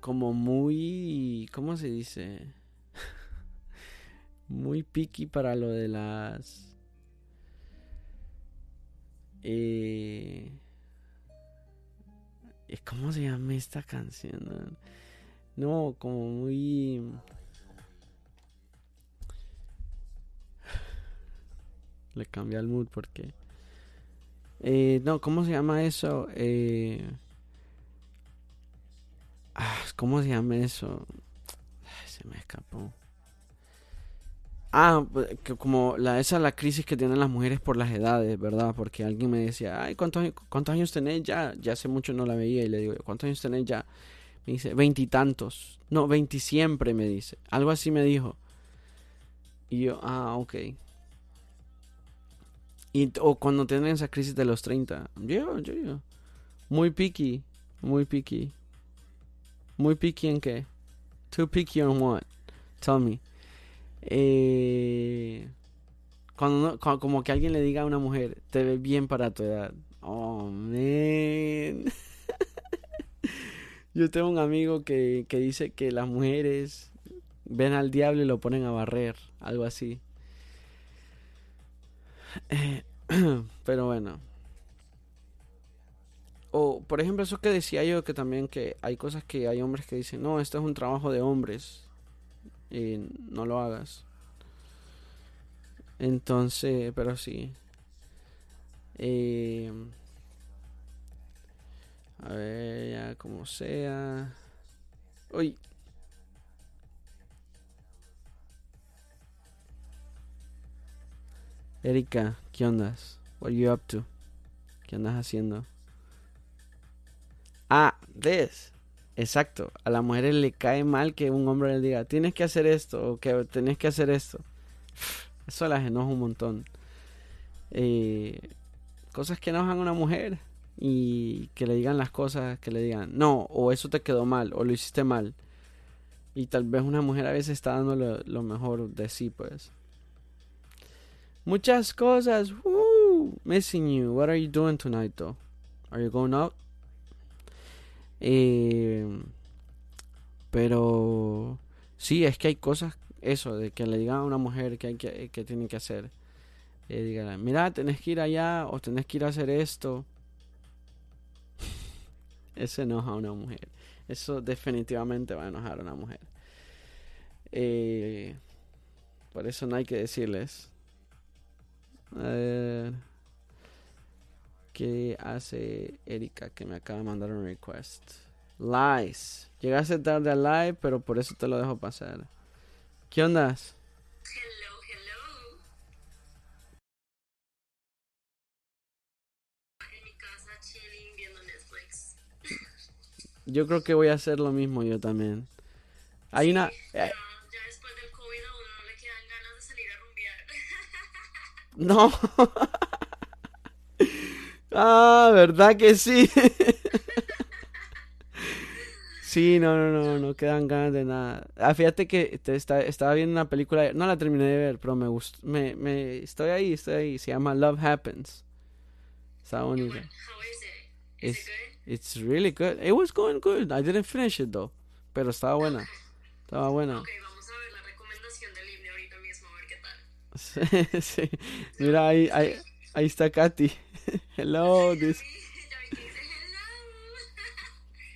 como muy ¿cómo se dice? muy picky para lo de las eh, ¿cómo se llama esta canción? No, como muy le cambia el mood porque eh, no, ¿cómo se llama eso? Eh, ah, ¿Cómo se llama eso? se me escapó. Ah, pues, que como la, esa es la crisis que tienen las mujeres por las edades, ¿verdad? Porque alguien me decía, ay, ¿cuántos, cuántos años tenés ya? Ya hace mucho no la veía y le digo, ¿cuántos años tenés ya? Me dice, veintitantos. No, veinti siempre, me dice. Algo así me dijo. Y yo, ah, ok. Y, o cuando tienen esa crisis de los 30. Yo, yo, yo. Muy picky. Muy picky. Muy picky en qué? Too picky on what? Tell me. Eh, cuando, como que alguien le diga a una mujer, te ve bien para tu edad. Oh, man. Yo tengo un amigo que, que dice que las mujeres ven al diablo y lo ponen a barrer. Algo así. Eh, pero bueno. O, por ejemplo, eso que decía yo, que también que hay cosas que hay hombres que dicen, no, esto es un trabajo de hombres. Y no lo hagas. Entonces, pero sí. Eh, a ver, ya como sea. Uy, Erika, ¿qué ondas? What you up to? ¿Qué andas haciendo? Ah, ¿ves? Exacto. A las mujeres le cae mal que un hombre le diga, tienes que hacer esto o que tienes que hacer esto. Eso las enoja un montón. Eh, cosas que enojan a una mujer y que le digan las cosas, que le digan, no, o eso te quedó mal, o lo hiciste mal. Y tal vez una mujer a veces está dando lo, lo mejor de sí, pues. Muchas cosas. Woo! Missing you. What are you doing tonight, though? Are you going out? Eh, pero sí, es que hay cosas, eso, de que le digan a una mujer que, hay que, que tiene que hacer. Eh, mira, tenés que ir allá o tenés que ir a hacer esto. Eso enoja a una mujer. Eso definitivamente va a enojar a una mujer. Eh, por eso no hay que decirles. A ver. ¿Qué hace Erika que me acaba de mandar un request? Lies. Llegaste tarde al live, pero por eso te lo dejo pasar. ¿Qué onda? Hello, hello. En mi casa chilling viendo Netflix. Yo creo que voy a hacer lo mismo yo también. Hay una... Ya, eh, ya después del COVID a uno no le quedan ganas de salir a rumbear. no. ah, ¿verdad que sí? sí, no, no, no, no quedan ganas de nada. Ah, fíjate que te está- estaba viendo una película, no la terminé de ver, pero me gustó, me, me, estoy ahí, estoy ahí. Se llama Love Happens. Está bonita. It's, it good? it's really good. It was going good. I didn't finish it though. Pero estaba buena. Estaba buena. Ok, vamos a ver la recomendación del himno ahorita mismo, a ver qué tal. Sí, sí. Mira, ahí, ahí, ahí está Katy. Hello. This.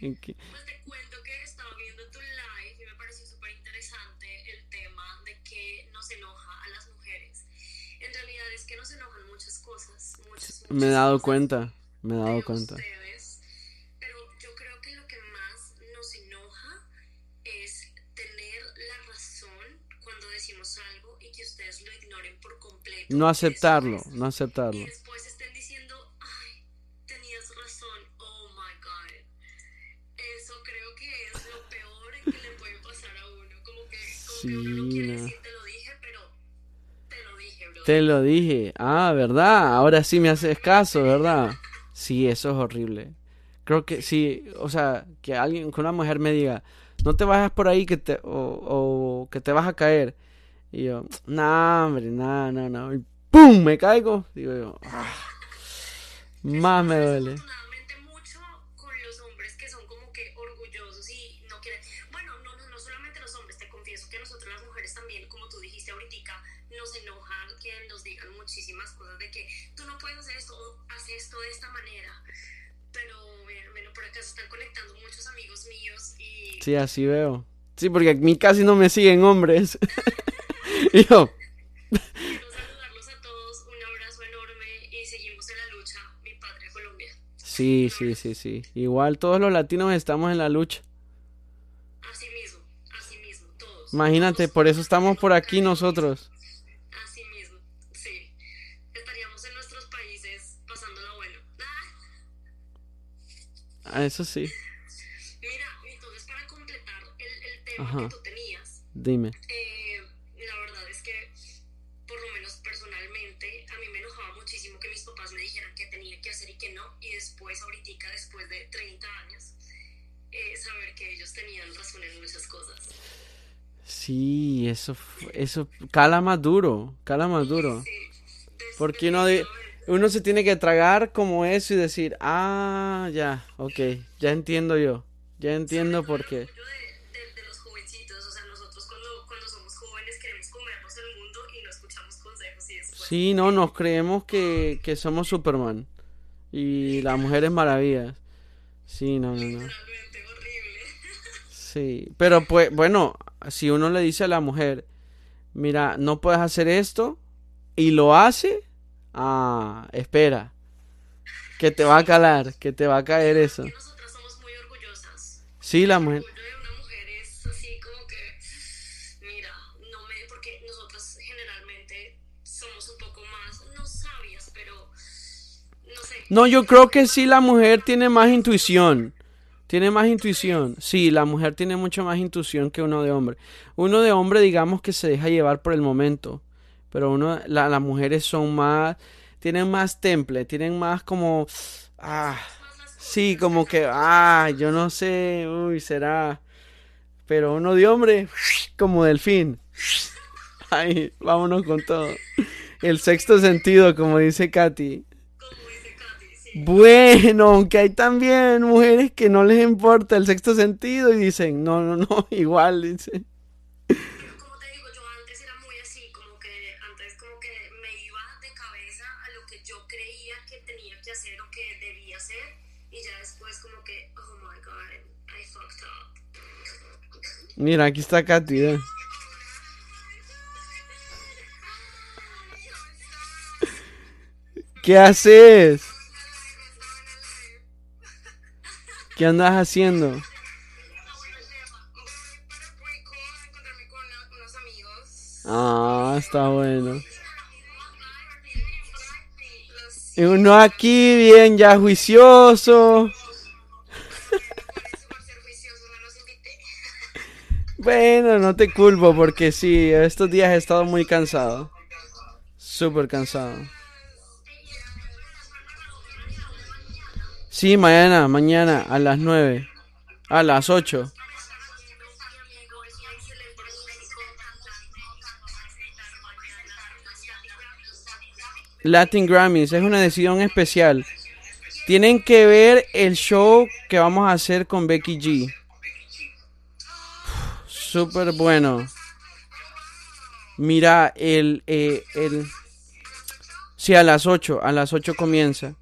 ¿en qué- Pues te cuento que estaba viendo tu live y me pareció súper interesante el tema de que nos enoja a las mujeres. En realidad es que nos enojan muchas cosas, muchas, muchas Me he dado cosas cuenta. Me he dado cuenta. ustedes, pero yo creo que lo que más nos enoja es tener la razón cuando decimos algo y que ustedes lo ignoren por completo. No aceptarlo, no aceptarlo. No quiere no. decir te lo dije, pero te lo dije, bro. Te lo dije. Ah, ¿verdad? Ahora sí me haces caso, ¿verdad? Sí, eso es horrible. Creo que sí, o sea, que alguien, que una mujer me diga, no te vayas por ahí que te, o, o que te vas a caer. Y yo, nah, hombre, nah, no, no. Y ¡pum! Me caigo. Digo yo, ah, más me duele. Sí, así veo. Sí, porque a mí casi no me siguen hombres. Y yo, quiero saludarlos a todos, un abrazo enorme y seguimos en la lucha, mi patria Colombia. sí, sí, sí, sí. Igual todos los latinos estamos en la lucha. Así mismo, así mismo, todos. Imagínate, Todos por eso estamos por aquí nosotros. Así mismo, sí. Estaríamos en nuestros países pasándola bueno. Ah, Ah, eso sí. Ajá. que tú tenías, Dime. eh, la verdad es que, por lo menos personalmente, a mí me enojaba muchísimo que mis papás me dijeran qué tenía que hacer y qué no, y después, ahorita, después de 30 años, eh, saber que ellos tenían razón en muchas cosas. Sí, eso, eso cala más duro, cala más duro. Sí, Porque uno, de- uno se tiene que tragar como eso y decir, ah, ya, ok, ya entiendo yo, ya entiendo por qué. Sí, no, nos creemos que, que somos Superman y las mujeres maravillas. Sí, no, no, no. Sí, pero pues, bueno, si uno le dice a la mujer, mira, no puedes hacer esto y lo hace, ah, espera, que te va a calar, que te va a caer eso. Nosotras somos muy orgullosas. Sí, la mujer no yo creo que sí, la mujer tiene más intuición. Tiene más intuición. Sí, la mujer tiene mucho más intuición que uno de hombre. Uno de hombre, digamos que se deja llevar por el momento. Pero uno, la- las mujeres son más, tienen más temple, tienen más como, ah, sí, como que, ah, yo no sé, uy, será. Pero uno de hombre, como delfín. Ay, vámonos con todo. El sexto sentido, como dice Katy. Bueno, aunque hay también mujeres que no les importa el sexto sentido y dicen, no, no, no, igual, dice. Como te digo, yo antes era muy así, como que antes como que me iba de cabeza a lo que yo creía que tenía que hacer o que debía hacer y ya después como que, oh my god, I fucked up. Mira, aquí está Katy. ¿eh? ¿Qué haces? ¿Qué andas haciendo? Ah, está bueno. Y uno aquí bien ya juicioso. Bueno, no te culpo porque sí, estos días he estado muy cansado. Súper cansado. Sí, mañana, mañana a las 9. A las 8. Latin Grammys es una decisión especial. Tienen que ver el show que vamos a hacer con Becky G. Súper bueno. Mira, el, eh, el... Sí, a las 8, a las 8 comienza.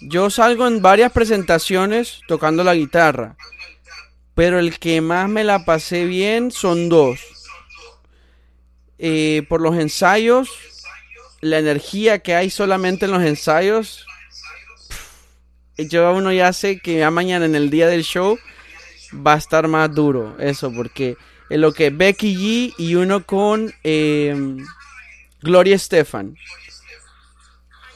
Yo salgo en varias presentaciones tocando la guitarra. Pero el que más me la pasé bien son dos. Eh, por los ensayos, la energía que hay solamente en los ensayos. Yo uno ya sé que ya mañana en el día del show va a estar más duro. Eso, porque en lo que Becky G y uno con eh, Gloria Estefan.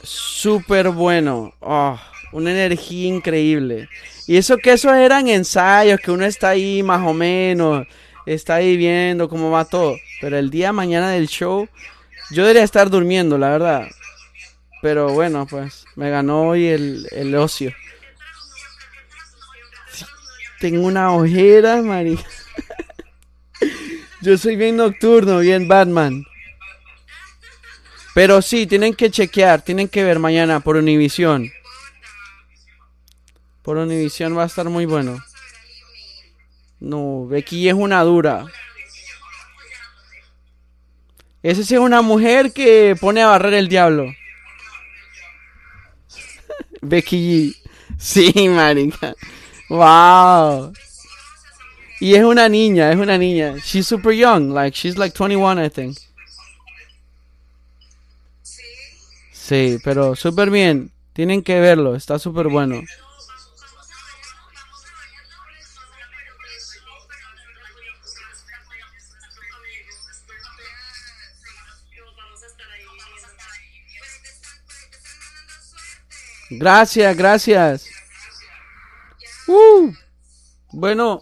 Súper bueno. Oh, una energía increíble. Y eso que esos eran ensayos, que uno está ahí más o menos, está ahí viendo cómo va todo. Pero el día mañana del show, yo debería estar durmiendo, la verdad. Pero bueno, pues me ganó hoy el, el ocio. Tengo una ojera, María. Yo soy bien nocturno, bien Batman. Pero sí, tienen que chequear, tienen que ver mañana por Univision. Por Univision va a estar muy bueno. No, Becky es una dura. Esa sí es una mujer que pone a barrer el diablo. Becky G. Sí, marica. Wow. Y es una niña, es una niña. She's super young, like she's like 21, I think. Sí. Sí, pero súper bien. Tienen que verlo, está súper bueno. Gracias, gracias. Uh, bueno,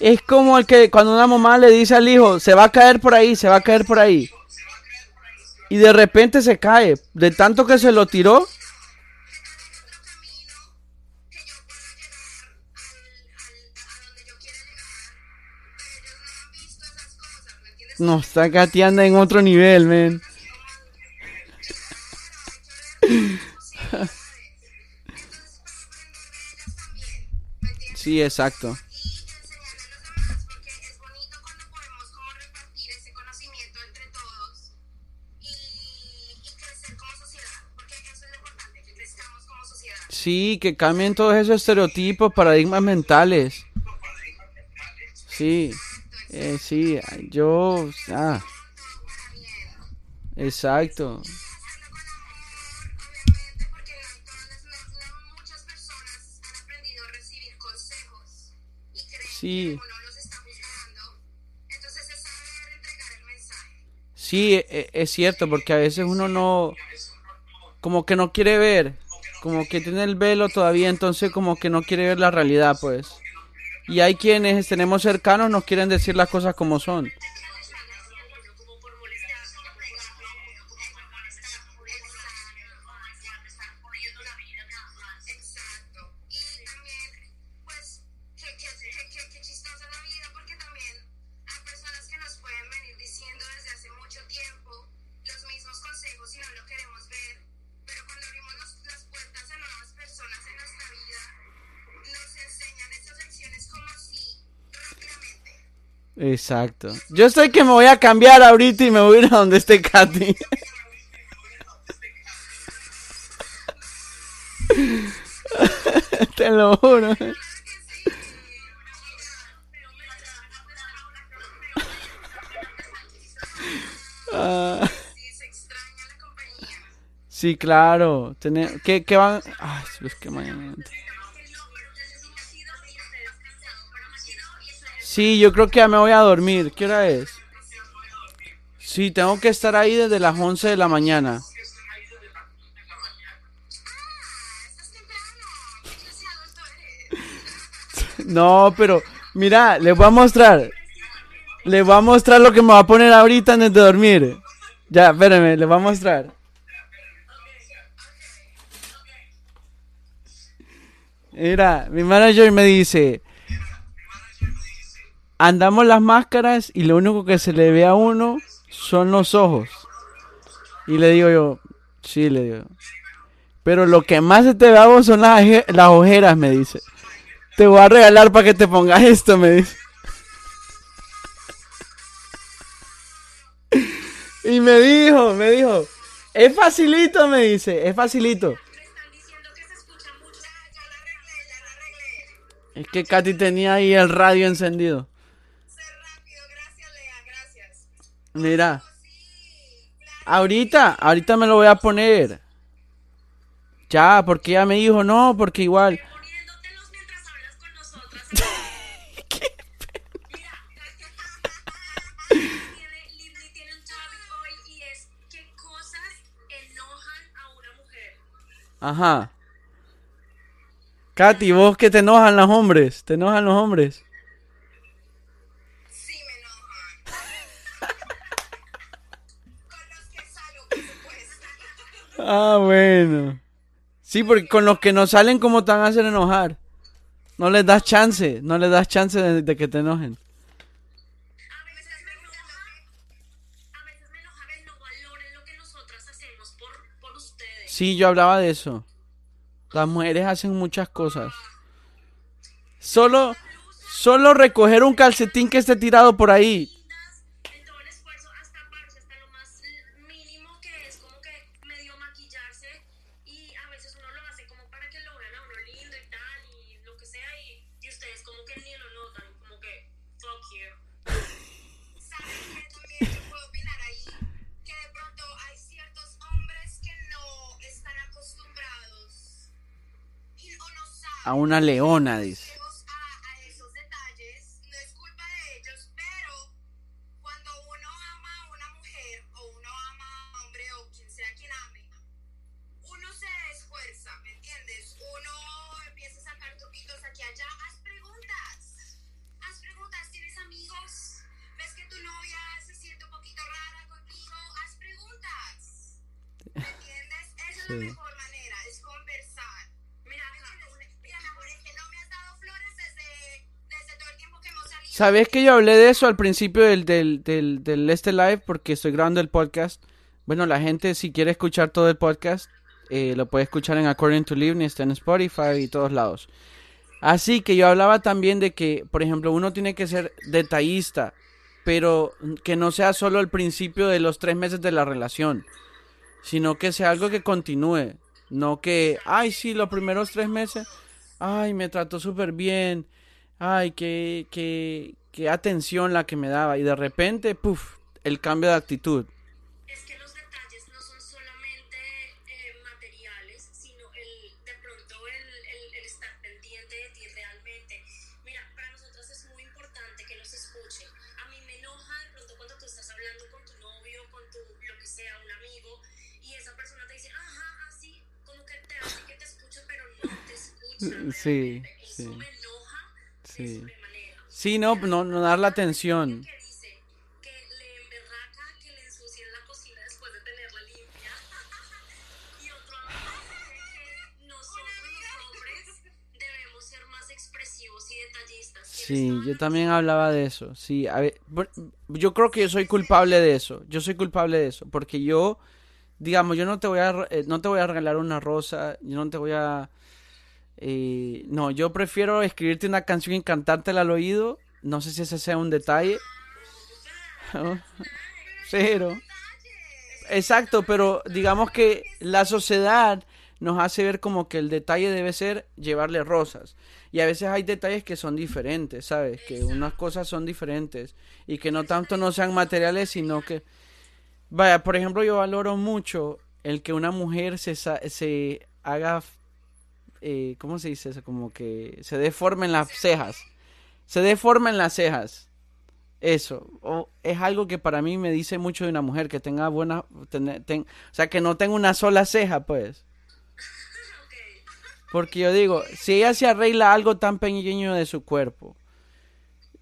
Es como el que cuando una mamá le dice al hijo, se va a caer por ahí, se va a caer por ahí. Y de repente se cae. De tanto que se lo tiró. no está gateando en otro nivel, man. Entonces, para Sí, que cambien todos esos estereotipos, paradigmas mentales. Sí, Eh, sí, yo... Ah, exacto. Sí. Sí, e- es cierto, porque a veces uno no, como que no quiere ver, como que tiene el velo todavía, entonces como que no quiere ver la realidad, pues. Y hay quienes tenemos cercanos nos quieren decir las cosas como son. Exacto. Yo estoy que me voy a cambiar ahorita y me voy a ir a donde esté Katy. Te lo juro. Ah, Sí, claro. ¿qué, qué van? Ay, es que mañana. Sí, yo creo que ya me voy a dormir. ¿Qué hora es? Sí, tengo que estar ahí desde las 11 de la mañana. No, pero mira, les voy a mostrar. Les voy a mostrar lo que me va a poner ahorita antes de dormir. Ya, espérenme, les voy a mostrar. Mira, mi manager me dice, andamos las máscaras y lo único que se le ve a uno son los ojos. Y le digo yo, sí, le digo. Pero lo que más se te ve a vos son las, las ojeras, me dice. Te voy a regalar para que te pongas esto, me dice. Y me dijo, me dijo, es facilito, me dice, es facilito. Es que Katy tenía ahí el radio encendido. Sé rápido, gracias, Lea, gracias. Mira, ahorita, ahorita me lo voy a poner. Ya, porque ella me dijo, no, porque igual. Ajá. Katy, vos que te enojan los hombres, te enojan los hombres. Ah, bueno. Sí, porque con los que no salen, ¿cómo te van a hacer enojar? No les das chance, no les das chance de, de que te enojen. A veces me enoja, a veces me enoja que no valoren lo que nosotras hacemos por, por ustedes. Sí, yo hablaba de eso. Las mujeres hacen muchas cosas. Solo, solo recoger un calcetín que esté tirado por ahí. A una leona, dice. Sí. ¿Sabes que yo hablé de eso al principio del, del, del, este live? Porque estoy grabando el podcast. Bueno, la gente si quiere escuchar todo el podcast, eh, lo puede escuchar en According to Livni, está en Spotify y todos lados. Así que yo hablaba también de que, por ejemplo, uno tiene que ser detallista, pero que no sea solo el principio de los tres meses de la relación, sino que sea algo que continúe. No que, ay, sí, los primeros tres meses, ay, me trató súper bien, ay, que, que, qué atención la que me daba y de repente, puff, el cambio de actitud. Es que los detalles no son solamente eh, materiales, sino el, de pronto el, el, el estar pendiente de ti realmente. Mira, para nosotros es muy importante que nos escuchen. A mí me enoja de pronto cuando tú estás hablando con tu novio, con tu, lo que sea, un amigo, y esa persona te dice, ajá, así, como que te hace que te escuche, pero no te escucha. Sí, realmente. Eso sí. Sí. Sí, no, no, no dar la atención. Que dice que le emberraca que le ensucien la cocina después de tenerla limpia. y otro amigo dice que nosotros los hombres debemos ser más expresivos y detallistas. ¿Tienes Sí, yo también hablaba de eso. Sí, a ver, yo creo que yo soy culpable de eso. Yo soy culpable de eso, porque yo, digamos, yo no te voy a, eh, no te voy a regalar una rosa, yo no te voy a, eh, no, yo prefiero escribirte una canción y cantártela al oído. No sé si ese sea un detalle. Pero, exacto, pero digamos que la sociedad nos hace ver como que el detalle debe ser llevarle rosas. Y a veces hay detalles que son diferentes, ¿sabes? Que unas cosas son diferentes y que no tanto no sean materiales, sino que... Vaya, por ejemplo, yo valoro mucho el que una mujer se, se haga... eh, ¿Cómo se dice eso? Como que se deformen las cejas. Se deformen las cejas. Eso, o es algo que para mí me dice mucho de una mujer, que tenga buena, ten- o sea, que no tenga una sola ceja, pues. Porque yo digo, si ella se arregla algo tan pequeño de su cuerpo,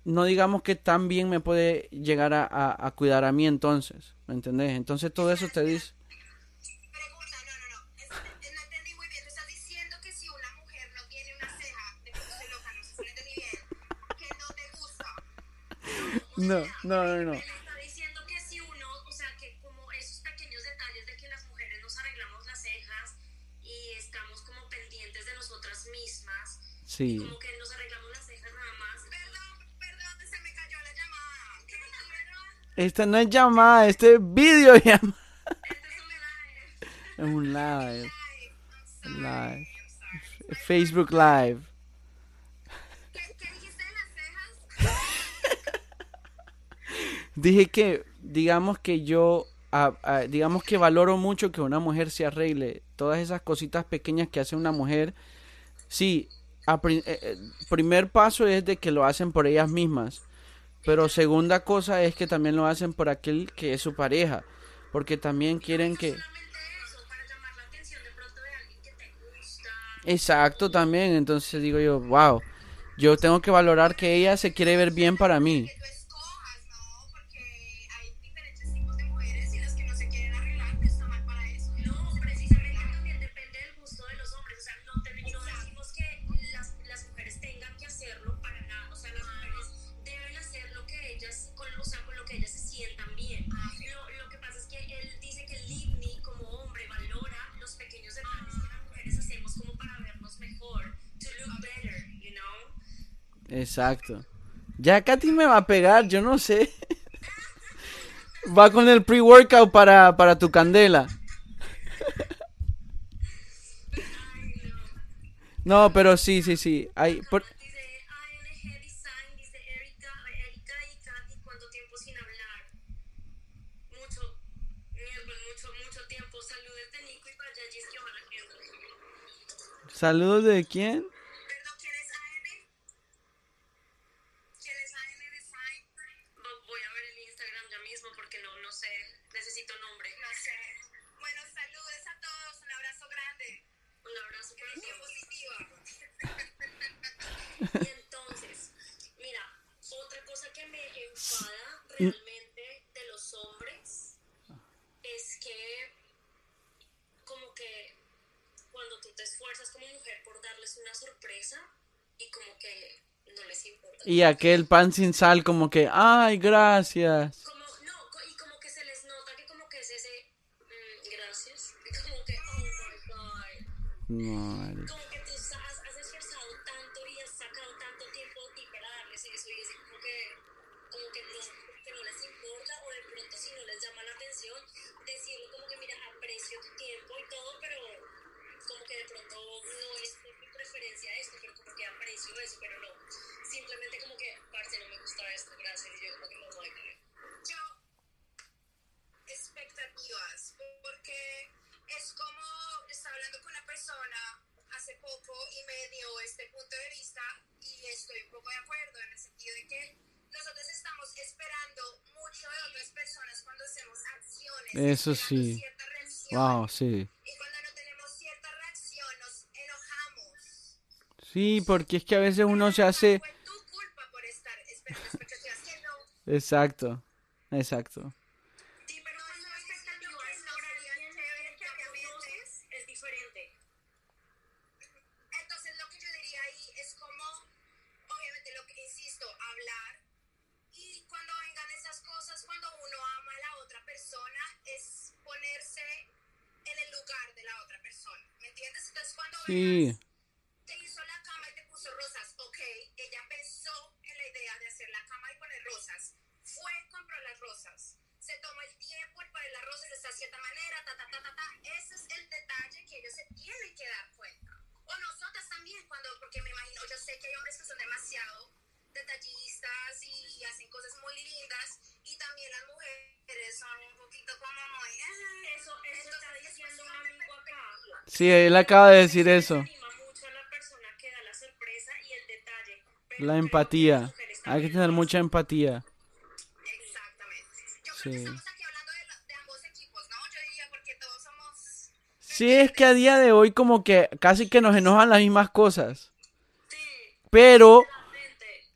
no digamos que tan bien me puede llegar a, a- a cuidar a mí entonces, ¿me entendés? Entonces todo eso te dice, no, no, no, no. Él está diciendo que si uno, o sea, que como esos pequeños detalles de que las mujeres nos arreglamos las cejas y estamos como pendientes de nosotras mismas, Sí, como que nos arreglamos las cejas nada más. Perdón, perdón, se me cayó la llamada. ¿Qué dijeron? esta no es llamada, este es video llamada. Este es un live. Es un live. Facebook Live. Dije que, digamos que yo, digamos que valoro mucho que una mujer se arregle. Todas esas cositas pequeñas que hace una mujer. Sí, eh, eh, primer paso es de que lo hacen por ellas mismas. Pero segunda cosa es que también lo hacen por aquel que es su pareja. Porque también quieren que... Exacto, también. Entonces digo yo, wow, yo tengo que valorar que ella se quiere ver bien para mí. Exacto. Ya Katy me va a pegar, yo no sé. Va con el pre-workout para, para tu candela. No, pero sí, sí, sí. Hay, por- Dice ANG Design, necesito nombre. No sé. Bueno, saludos a todos, un abrazo grande. Un abrazo para todos. positiva. Y entonces, mira, otra cosa que me enfada realmente de los hombres es que como que cuando tú te esfuerzas como mujer por darles una sorpresa y como que no les importa. Y aquel pan sin sal como que, ay, gracias. Eso sí. Wow, sí. Sí, porque es que a veces uno se hace... Fue tu culpa por estar esperando expectativas que no. Exacto, exacto. Sí, pero No, cuando no la es expectativa lo que es no por sería alguien chévere, que obviamente. conoces, es diferente. Entonces lo que yo diría ahí es como, obviamente lo que insisto, hablar. Y cuando vengan esas cosas, cuando uno ama a la otra persona, es ponerse en el lugar de la otra persona. ¿Me entiendes? Entonces sí, él acaba de decir eso. La empatía. Hay que tener mucha empatía. Sí. creo que estamos aquí hablando de, la- de ambos equipos, ¿no? Yo diría porque todos somos... Sí, es que a día de hoy como que casi que nos enojan las mismas cosas. Pero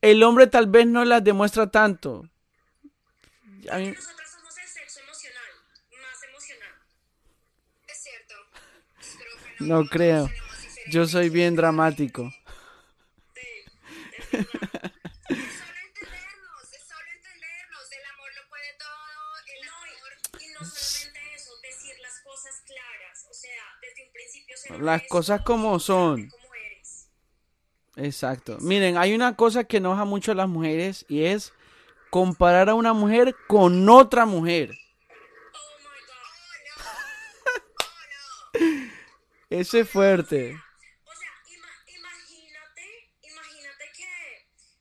el hombre tal vez no las demuestra tanto. A mí- Nosotros somos el sexo emocional, más emocional. Es cierto. Creo que no creo. Yo soy bien dramático. Sí, es solo entendernos, es solo entendernos. El amor lo puede todo, el amor... y, no solamente eso, decir las cosas claras. O sea, desde un principio ser Las cosas como son. cómo eres. Exacto. Miren, hay una cosa que enoja mucho a las mujeres y es comparar a una mujer con otra mujer. Ese es fuerte. O sea, ima- imagínate, imagínate que,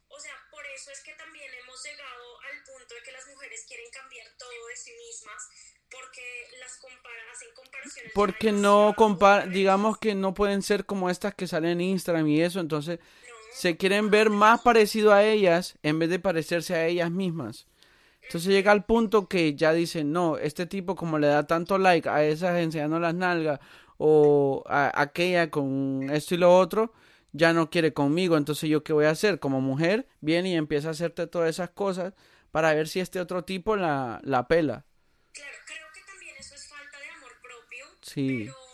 o sea, por eso es que también hemos llegado al punto de que las mujeres quieren cambiar todo de sí mismas, porque las comparan, hacen comparaciones. Porque no demasiado compar, correctas. digamos que no pueden ser como estas que salen en Instagram y eso, entonces No, se quieren ver más parecido a ellas en vez de parecerse a ellas mismas. Entonces llega al punto que ya dicen, no, este tipo como le da tanto like a esas enseñando las nalgas o a aquella con esto y lo otro, ya no quiere conmigo. Entonces yo qué voy a hacer? Como mujer, viene y empieza a hacerte todas esas cosas para ver si este otro tipo la, la pela. Claro, creo que también eso es falta de amor propio. Sí. Pero,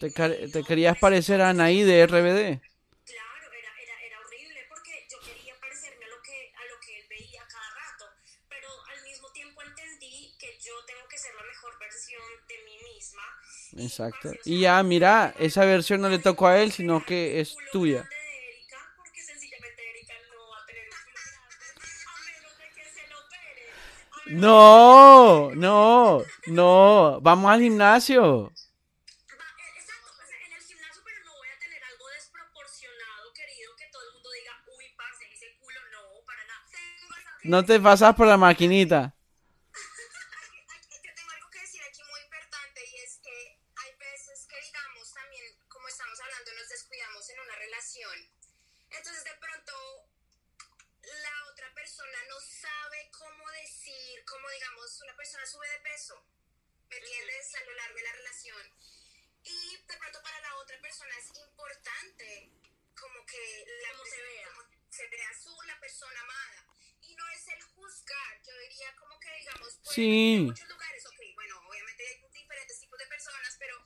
Te, te querías parecer a Anaí de RBD. Claro, era, era, era horrible porque yo quería parecerme a lo que a lo que él veía cada rato, pero al mismo tiempo entendí que yo tengo que ser la mejor versión de mí misma. Exacto. Y ya, mira, esa versión no le tocó a él, sino que es tuya. No, no, no. Vamos al gimnasio. Querido, que todo el mundo diga, uy, parce, ese culo, no, para nada. No te pasas por la maquinita. Aquí- aquí- yo tengo algo que decir aquí muy importante y es que hay veces que digamos también, como estamos hablando, nos descuidamos en una relación. Entonces de pronto la otra persona no sabe cómo decir, cómo digamos, una persona sube de peso, ¿me entiendes? A lo largo de la relación. Y de pronto para la otra persona es importante como que la Cómo se vea. como se vea su, la persona amada. Y no es el juzgar, yo diría como que digamos, puede Sí. venir de muchos lugares, ok, bueno, obviamente hay diferentes tipos de personas, pero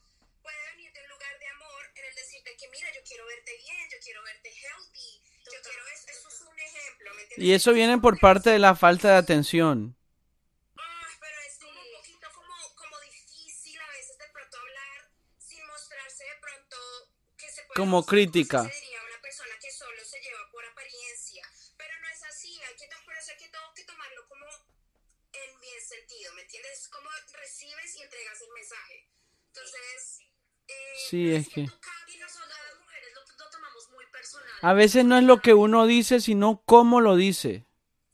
puede venir de un lugar de amor en el decirte que mira, yo quiero verte bien, yo quiero verte healthy, yo Total, quiero, eso, eso es un ejemplo, ¿me entiendes? Y eso viene por parte de la falta de atención. Es como un Sí, es que-. A veces no es lo que uno dice, sino cómo lo dice.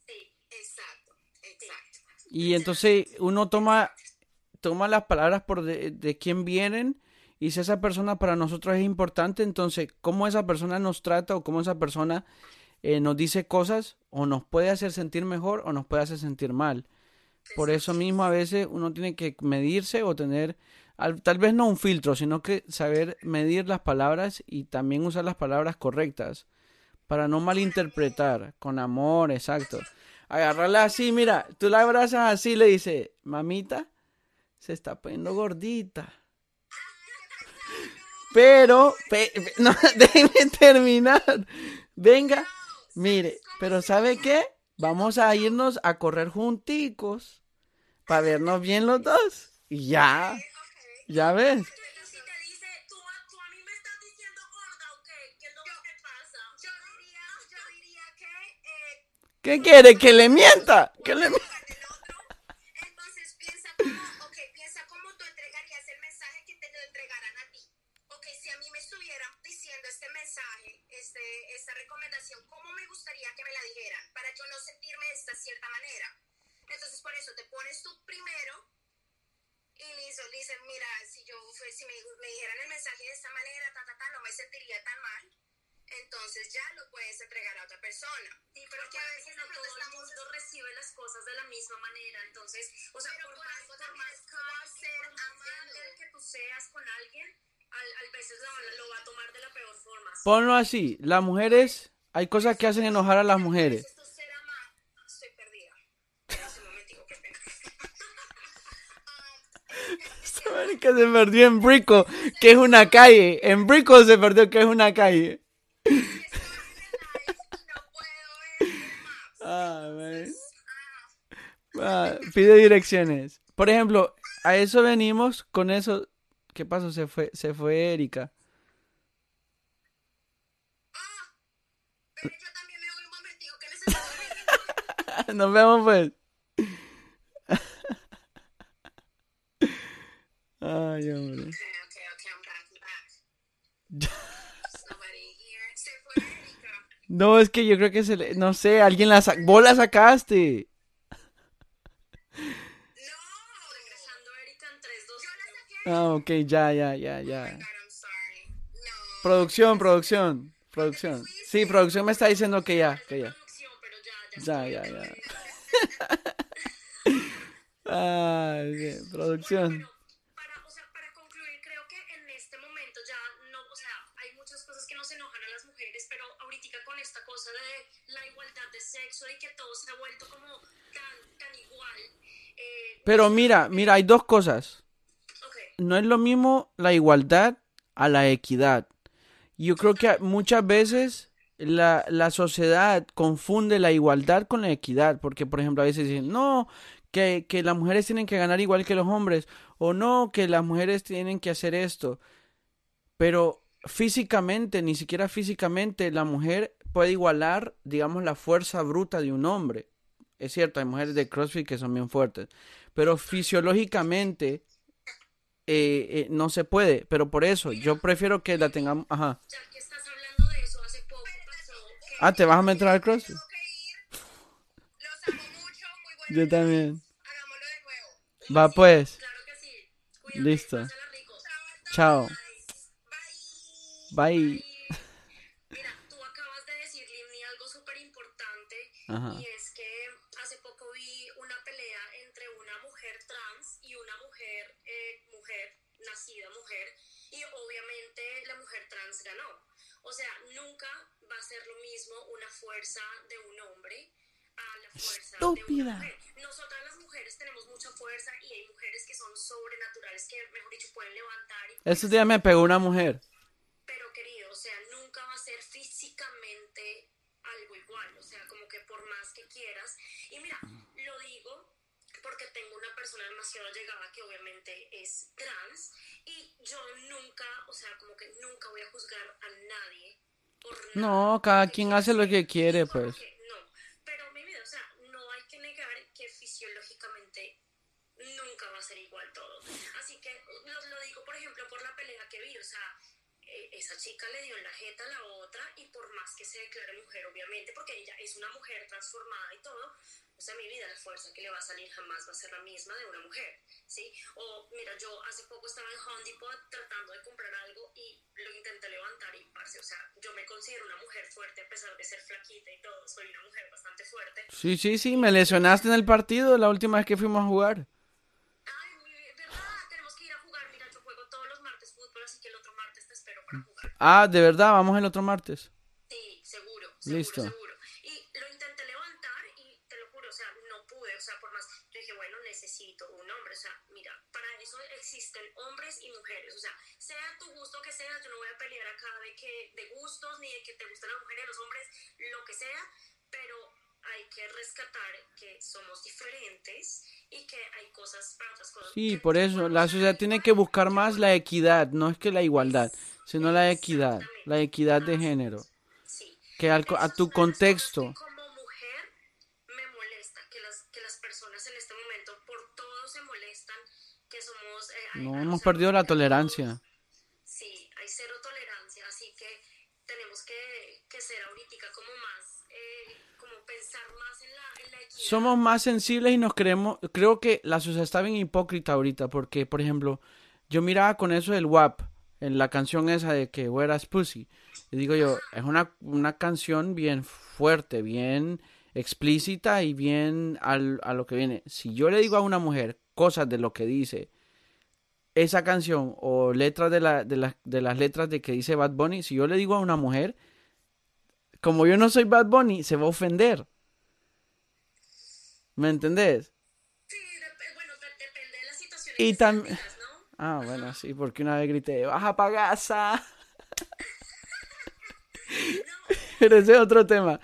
Sí, Exacto, exacto. Y entonces uno toma toma las palabras por de, de quién vienen y si esa persona para nosotros es importante, entonces cómo esa persona nos trata o cómo esa persona eh, nos dice cosas o nos puede hacer sentir mejor o nos puede hacer sentir mal. Por eso mismo a veces uno tiene que medirse o tener, al- tal vez no un filtro, sino que saber medir las palabras y también usar las palabras correctas para no malinterpretar, con amor, exacto. Agarrarla así, mira, tú la abrazas así, le dices, mamita, se está poniendo gordita. Pero, pe- pe- no, déjeme terminar. Venga, mire, pero ¿sabe qué? Vamos a irnos a correr junticos para vernos bien los dos. Y ya, ya ves. Y si te dice, tú, a- tú a mí me estás diciendo gorda, ¿o qué? ¿Qué es lo que te pasa? Yo diría, yo diría que ¿Qué quiere? Que le mienta. Que le mienta. del otro. Entonces piensa como, ok, piensa cómo tú entregarías el mensaje que te lo entregaran a ti. Ok, si a mí me estuvieran diciendo este mensaje, este, esta recomendación, ¿cómo me gustaría que me la dijeran? Para yo no sentirme de esta cierta manera. Entonces por eso te pones tú primero y listo, le dicen, mira, si yo fue, si me, me dijeran el mensaje de esta manera, ta, ta, ta, no me sentiría tan mal. Entonces ya lo puedes entregar a otra persona. Sí, pero Porque que a veces no todo el estamos mundo recibe las cosas de la misma manera. Entonces, o sea, Pero por por más, algo por también más es kind, ser gentle que tú seas con alguien, al, al veces lo, lo va a tomar de la peor forma. Ponlo así, las mujeres, hay cosas que hacen enojar a las mujeres. Esto ser amado. Estoy perdida. Espera un momentico, qué pena. Esta marica se perdió en Brico, que es una calle. En Brico se perdió, que es una calle. Ah. Ah, pide direcciones. Por ejemplo, a eso venimos con eso. ¿Qué pasó? Se fue, se fue Erika. ah. Nos vemos pues. Ay, hombre. Okay, okay, okay, I'm back, I'm back. There's nobody here. Se fue Erika. No, es que yo creo que se le, no sé, alguien la sacó. Vos la sacaste. No. Regresando Erika en 3, 2, Yo la saqué. Ah, ok, ya, ya, ya, Oh my ya. God, I'm sorry. No. Producción, producción, producción. Sí, producción me está diciendo que ya, que Ya, ya. ya, ya. Ay, bien, producción. Bueno, para, o sea, para concluir, creo que en este momento ya no, o sea, hay muchas cosas que nos enojan a las mujeres, pero ahorita con esta cosa de la igualdad de sexo y que todo se ha vuelto como tan, tan igual. Eh, Pero mira, mira, hay dos cosas. No es lo mismo la igualdad a la equidad. Yo creo que muchas veces la, la sociedad confunde la igualdad con la equidad, porque por ejemplo a veces dicen, no, que, que las mujeres tienen que ganar igual que los hombres, o no, que las mujeres tienen que hacer esto. Pero físicamente, ni siquiera físicamente, la mujer puede igualar, digamos, la fuerza bruta de un hombre. Es cierto, hay mujeres de CrossFit que son bien fuertes, pero fisiológicamente eh, eh, no se puede. Pero por eso, yo prefiero que la tengamos. Ajá. ya que estás hablando de eso, hace poco pasó que Ah, ¿te vas a meter al CrossFit? Yo también. Hagámoslo de nuevo. Va pues. Claro que sí. Cuídate, Listo. Chao. Bye. Bye. Ajá. y es que hace poco vi una pelea entre una mujer trans y una mujer, eh, mujer, nacida mujer, y obviamente la mujer trans ganó. O sea, nunca va a ser lo mismo una fuerza de un hombre a la fuerza de Estúpida. una mujer. Nosotras las mujeres tenemos mucha fuerza y hay mujeres que son sobrenaturales que, mejor dicho, pueden levantar y Estos días me pegó una mujer. pero querido, o sea, nunca va a ser físicamente algo igual, o sea, como que por más que quieras. Y mira, lo digo porque tengo una persona demasiado llegada que obviamente es trans y yo nunca, o sea, como que nunca voy a juzgar a nadie por nada, No, cada porque quien hace lo que quiere, pues. que- no, pero mi vida, o sea, no hay que negar que fisiológicamente nunca va a ser igual todo. Así que lo, lo digo, por ejemplo, por la pelea que vi, o sea, eh, esa chica le dio en la jeta a la otra y por más que se declare mujer, obviamente, porque ella es una mujer transformada y todo, o sea, mi vida, la fuerza que le va a salir jamás va a ser la misma de una mujer, ¿sí? O, mira, yo hace poco estaba en Home Depot tratando de comprar algo y lo intenté levantar y, parce, o sea, yo me considero una mujer fuerte a pesar de ser flaquita y todo, soy una mujer bastante fuerte. Sí, sí, sí, me lesionaste en el partido la última vez que fuimos a jugar. Ah, de verdad, vamos el otro martes. Sí, seguro, seguro, Listo. seguro. Y lo intenté levantar y te lo juro, o sea, no pude, o sea, por más, yo dije, bueno, necesito un hombre, o sea, mira, para eso existen hombres y mujeres, o sea, sea tu gusto que sea, yo no voy a pelear acá de que, de gustos, ni de que te gusten las mujeres, los hombres, lo que sea, pero hay que rescatar que somos diferentes y que hay cosas para otras cosas. Sí, por eso, la sociedad tiene que buscar más la equidad, no es que la igualdad, sino la equidad, la equidad de género. Sí. Que al- a tu contexto. como mujer me molesta que las, que las personas en este momento por todo se molestan, que somos... eh, hay- No hemos perdido la tolerancia. Sí, hay cero tolerancia, así que tenemos que, que ser ahorita como más, como pensar más en la, en la equidad. Somos más sensibles y nos creemos, creo que la sociedad está bien hipócrita ahorita, porque, por ejemplo, yo miraba con eso del WAP, en la canción esa de que Where's Pussy, y digo yo, es una, una canción bien fuerte, bien explícita y bien al- a lo que viene. Si yo le digo a una mujer cosas de lo que dice esa canción o letras de, la, de, las- de las letras de que dice Bad Bunny, si yo le digo a una mujer, como yo no soy Bad Bunny, se va a ofender. ¿Me entendés? Sí, dep- bueno, de- depende de la situación Y en que sean tam- digas, ¿no? Ah, bueno, sí, porque una vez grité, baja pa' casa. Pero ese es otro tema.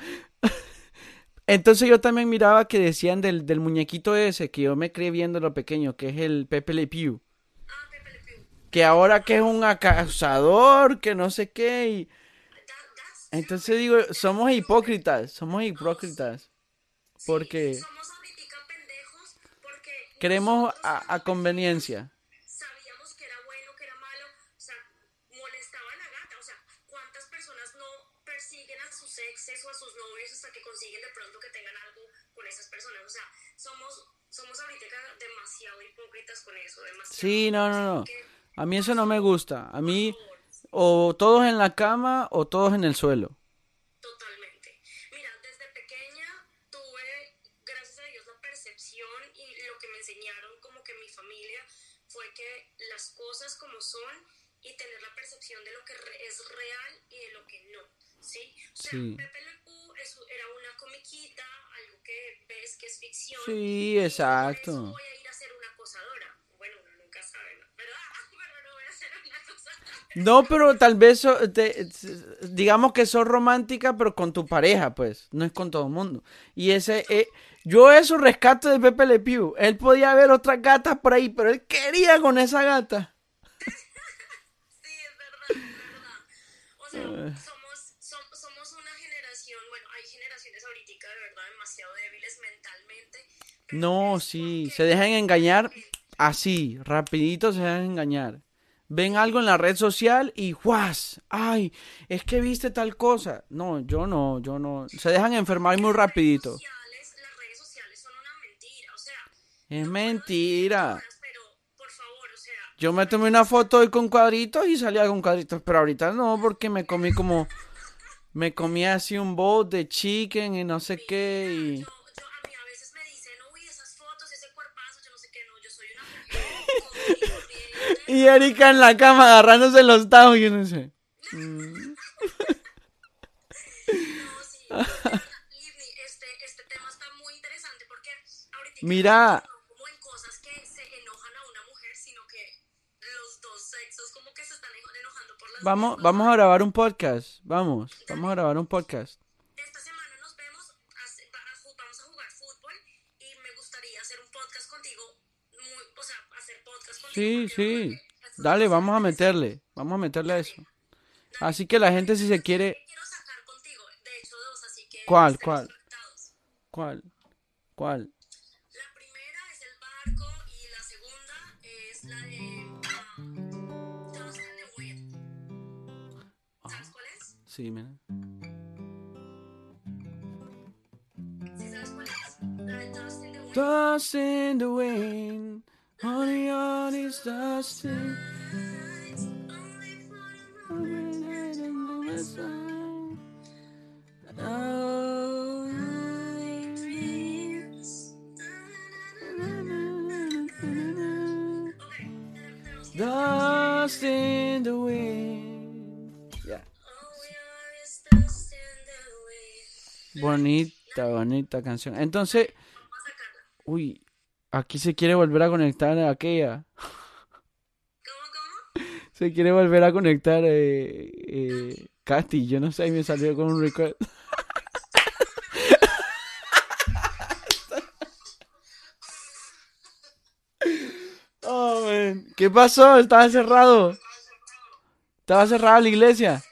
Entonces yo también miraba que decían del, del muñequito ese, que yo me creí viendo lo pequeño, que es el Pepe Le Pew. Ah, Pepe Le Pew. Que ahora que es un acosador, que no sé qué. Y... Entonces digo, somos hipócritas, somos hipócritas. Porque somos ahorita pendejos porque queremos a, conveniencia. sabíamos que era bueno, que era malo, o sea, molestaba a la gata, o sea, ¿cuántas personas no persiguen a sus exes o a sus novios hasta que consiguen de pronto que tengan algo con esas personas? O sea, somos, somos ahorita demasiado hipócritas con eso, demasiado. Sí, no, no, no. A mí eso no me gusta. A mí o todos en la cama o todos en el suelo. Totalmente. Mira, desde pequeña tuve, gracias a Dios, la percepción y lo que me enseñaron como que mi familia fue que las cosas como son y tener la percepción de lo que es real y de lo que no, ¿sí? O sea, Sí. Pepe Le es- era una comiquita, algo que ves que es ficción. Sí, exacto. voy a ir a ser una acosadora. Bueno, uno nunca sabe, ¿no? ¿verdad? Pero no voy a ser una acosadora. No, pero tal vez so- te- digamos que sos romántica, pero con tu pareja, pues, no es con todo el mundo. Y ese, eh, yo eso rescato de Pepe Le Pew. Él podía ver otras gatas por ahí, pero él quería con esa gata. Sí, es verdad, es verdad. O sea, Eh. somos, som- somos una generación, bueno, hay generaciones ahorita de verdad demasiado débiles mentalmente. No, sí, se dejan engañar así, rapidito se dejan engañar. Ven algo en la red social y ¡guas! ¡Ay! Es que viste tal cosa. No, yo no, yo no. Se dejan enfermar muy rapidito. Las redes sociales, las redes sociales son una mentira, o sea. Es no mentira. Pero, por favor, o sea. Yo me tomé una foto hoy con cuadritos y salía con cuadritos, pero ahorita no, porque me comí como... Me comí así un bowl de chicken y no sé qué y... Y Erika en la cama agarrándose los tajos y yo no sé. Mm. No, sí, de verdad, Livni, este, este tema está muy interesante porque ahorita Mira. no como en cosas que se enojan a una mujer, sino que los dos sexos como que se están eno- enojando por las Vamos, mismas vamos a grabar un podcast. Vamos, vamos a grabar un podcast. Sí, sí. Dale, vamos a meterle. Vamos a meterle a eso. Así que la gente si se quiere... ¿qué quiero sacar contigo, de hecho dos, así que ¿Cuál, cuál? ¿Cuál? ¿Cuál? La primera es el barco y la segunda es la de ah, in the Wind. Sí, mira. ¿Sí sabes cuál es? La de in the Wind. Honey, all this dust in Only for a moment. Ok, tenemos que- Dust in the wind. Is wind. Bonita, bonita canción. Entonces, uy, aquí se quiere volver a conectar a aquella. ¿Cómo, cómo? Se quiere volver a conectar eh, eh, Katy. Yo no sé, me salió con un request. Oh, man. ¿Qué pasó? Estaba cerrado. Estaba cerrada la iglesia.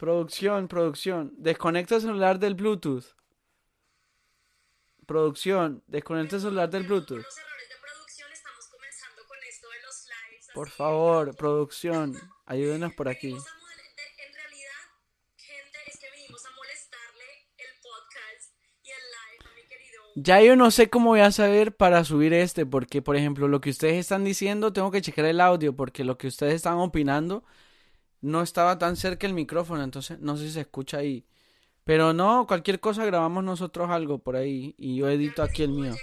Producción, producción. Desconecta el celular del Bluetooth. Producción, desconecta el celular del Bluetooth. Por favor, producción, ayúdenos por aquí. Ya yo no sé cómo voy a saber para subir este, porque por ejemplo lo que ustedes están diciendo, tengo que checar el audio, porque lo que ustedes están opinando no estaba tan cerca el micrófono, entonces no sé si se escucha ahí. Pero no, cualquier cosa grabamos nosotros algo por ahí y yo edito aquí el mío.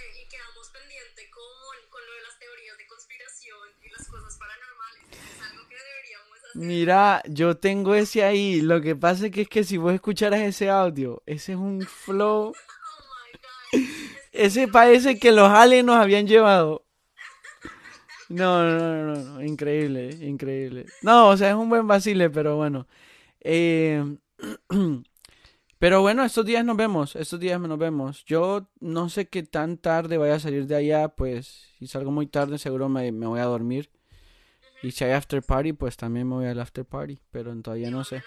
Mira, yo tengo ese ahí, lo que pasa es que es que si vos escucharas ese audio, ese es un flow, Oh my god. ese parece que los aliens nos habían llevado. No, no, no, no, no, increíble, increíble. No, o sea, es un buen vacile, pero bueno. Eh, pero bueno, estos días nos vemos, estos días nos vemos. Yo no sé qué tan tarde vaya a salir de allá, pues si salgo muy tarde seguro me, me voy a dormir. Y si hay after party, pues también me voy al after party, pero todavía no sé.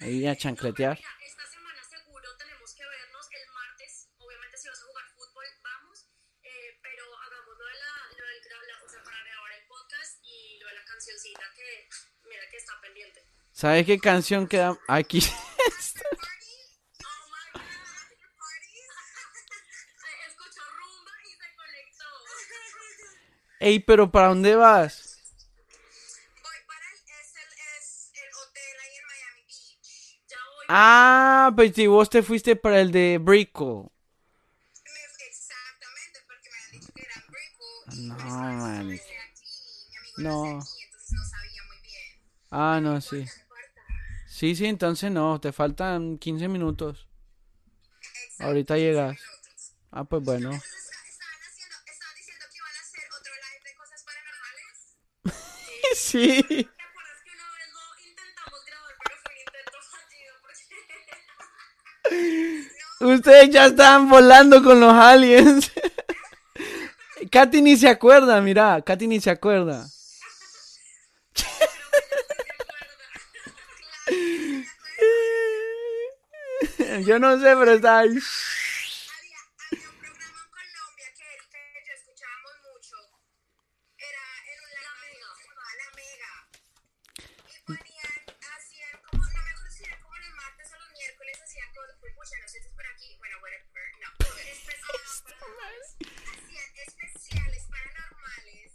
Ahí a chancletear. Mira, esta semana seguro tenemos que vernos el martes. Obviamente, si vas a jugar fútbol, vamos. eh, pero hagamos lo de la, lo del gra- la- o sea, para grabar el podcast y lo de la cancioncita que, mira, que está ¿Sabes qué canción queda aquí? Ey, pero ¿para dónde vas? Voy para el, es el, hotel ahí en Miami Beach. Ah, pues si vos te fuiste para el de. Me- exactamente, porque me habían dicho que era y No, man. No. Ah, no, sí. Sí, sí, entonces no, te faltan 15 minutos. Exacto, Ahorita 15 llegas. minutos. Ah, pues bueno. Entonces, estaban haciendo, estaban diciendo que iban a hacer otro live de cosas paranormales. Sí. ¿Te acuerdas que una vez lo intentamos grabar, pero fue un intento fallido? Porque Ustedes ya estaban volando con los aliens. Katy ni se acuerda, mira, Katy ni se acuerda. Yo no sé, pero está ahí. Había, había un programa en Colombia que Erika y yo escuchábamos mucho. Era en un la mega, se llamaba La Mega. Y ponían, hacían como, no me acuerdo si era como los martes o los miércoles, hacían cosas, pucha, no sé si es por aquí, bueno, whatever, no. Especiales paranormales. Hacían especiales paranormales.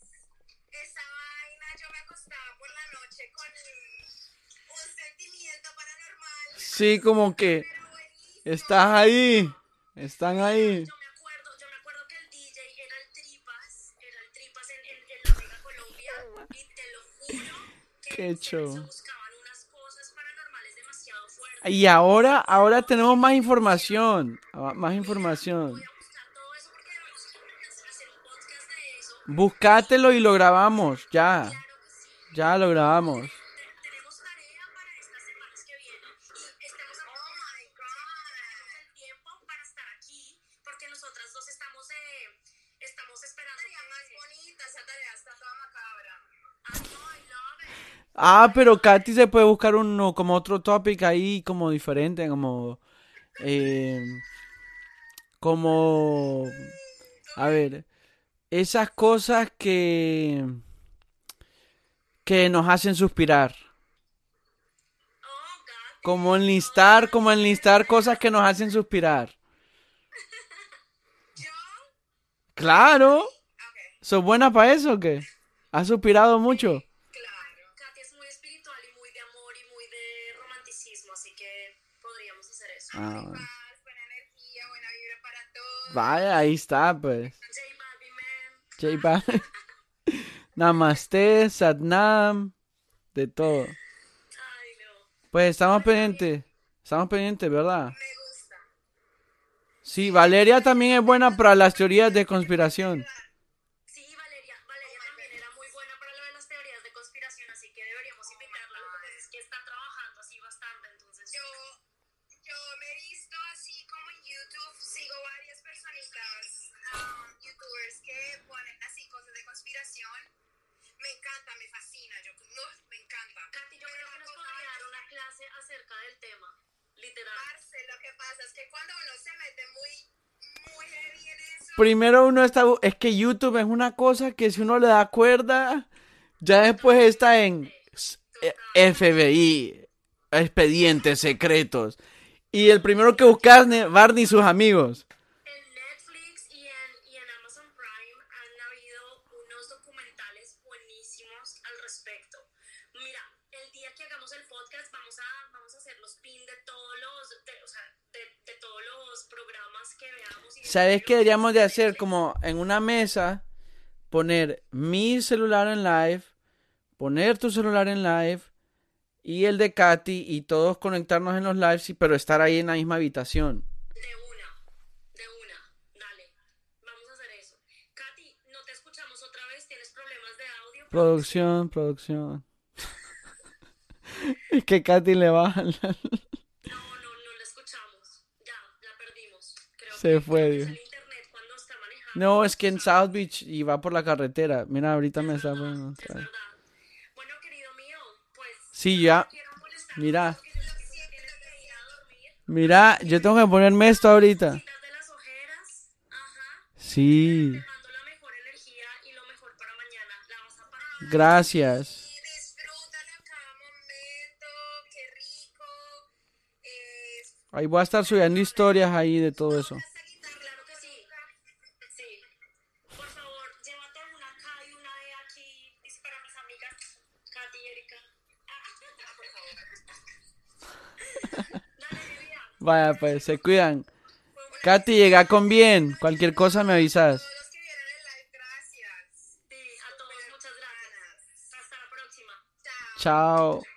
Esa vaina yo me acostaba por la noche con un sentimiento paranormal. Sí, como que. Estás ahí. Están ahí. yo me acuerdo, yo me acuerdo que el DJ era el Tripas, era el Tripas en, en, en la Mega Colombia, y te lo juro que Qué show. se buscaban unas cosas paranormales demasiado fuertes. Y ahora, ahora tenemos más información. ah, Más información. Voy a buscar todo eso porque debemos hacer un podcast de eso. Buscátelo y lo grabamos. Ya. Claro que sí. Ya lo grabamos. Ah, pero Katy se puede buscar uno como otro topic ahí como diferente, como eh, como a ver, esas cosas que que nos hacen suspirar, como enlistar, como enlistar cosas que nos hacen suspirar. ¿Yo? Claro, ¿sos buena para eso o qué? ¿Has suspirado mucho? Ah, bueno. Paz, buena energía, buena vibra para todos. Vaya, ahí está, pues. J Balvin. Namaste, Satnam, de todo. Pues estamos pendientes, estamos pendientes, ¿verdad? Me gusta. Sí, Valeria también es buena para las teorías de conspiración. Pasa es que cuando uno se mete muy, muy heavy en eso, Primero uno está, es que YouTube es una cosa que si uno le da cuerda, ya después está en eh, FBI, expedientes secretos. Y el primero que buscas es Barney y sus amigos. ¿Sabes qué deberíamos de hacer? Como en una mesa, poner mi celular en live, poner tu celular en live y el de Katy y todos conectarnos en los lives, y- pero estar ahí en la misma habitación. De una, de una, dale. Vamos a hacer eso. Katy, no te escuchamos otra vez, tienes problemas de audio. Producción, producción. es que Katy le baja. Se fue, Dios. No, es que en South Beach y va por la carretera. Mira, ahorita me está poniendo vez. verdad. Bueno, querido mío, pues. Sí, ya. Mira. Mira, yo tengo que ponerme esto ahorita. Sí, gracias. Ahí voy a estar subiendo historias ahí de todo eso. Vaya, pues, se cuidan. Katy, llega con bien. Cualquier cosa me avisas. todos los que vieron el live, gracias. Sí, a todos muchas gracias. Hasta la próxima. Chao. Chao.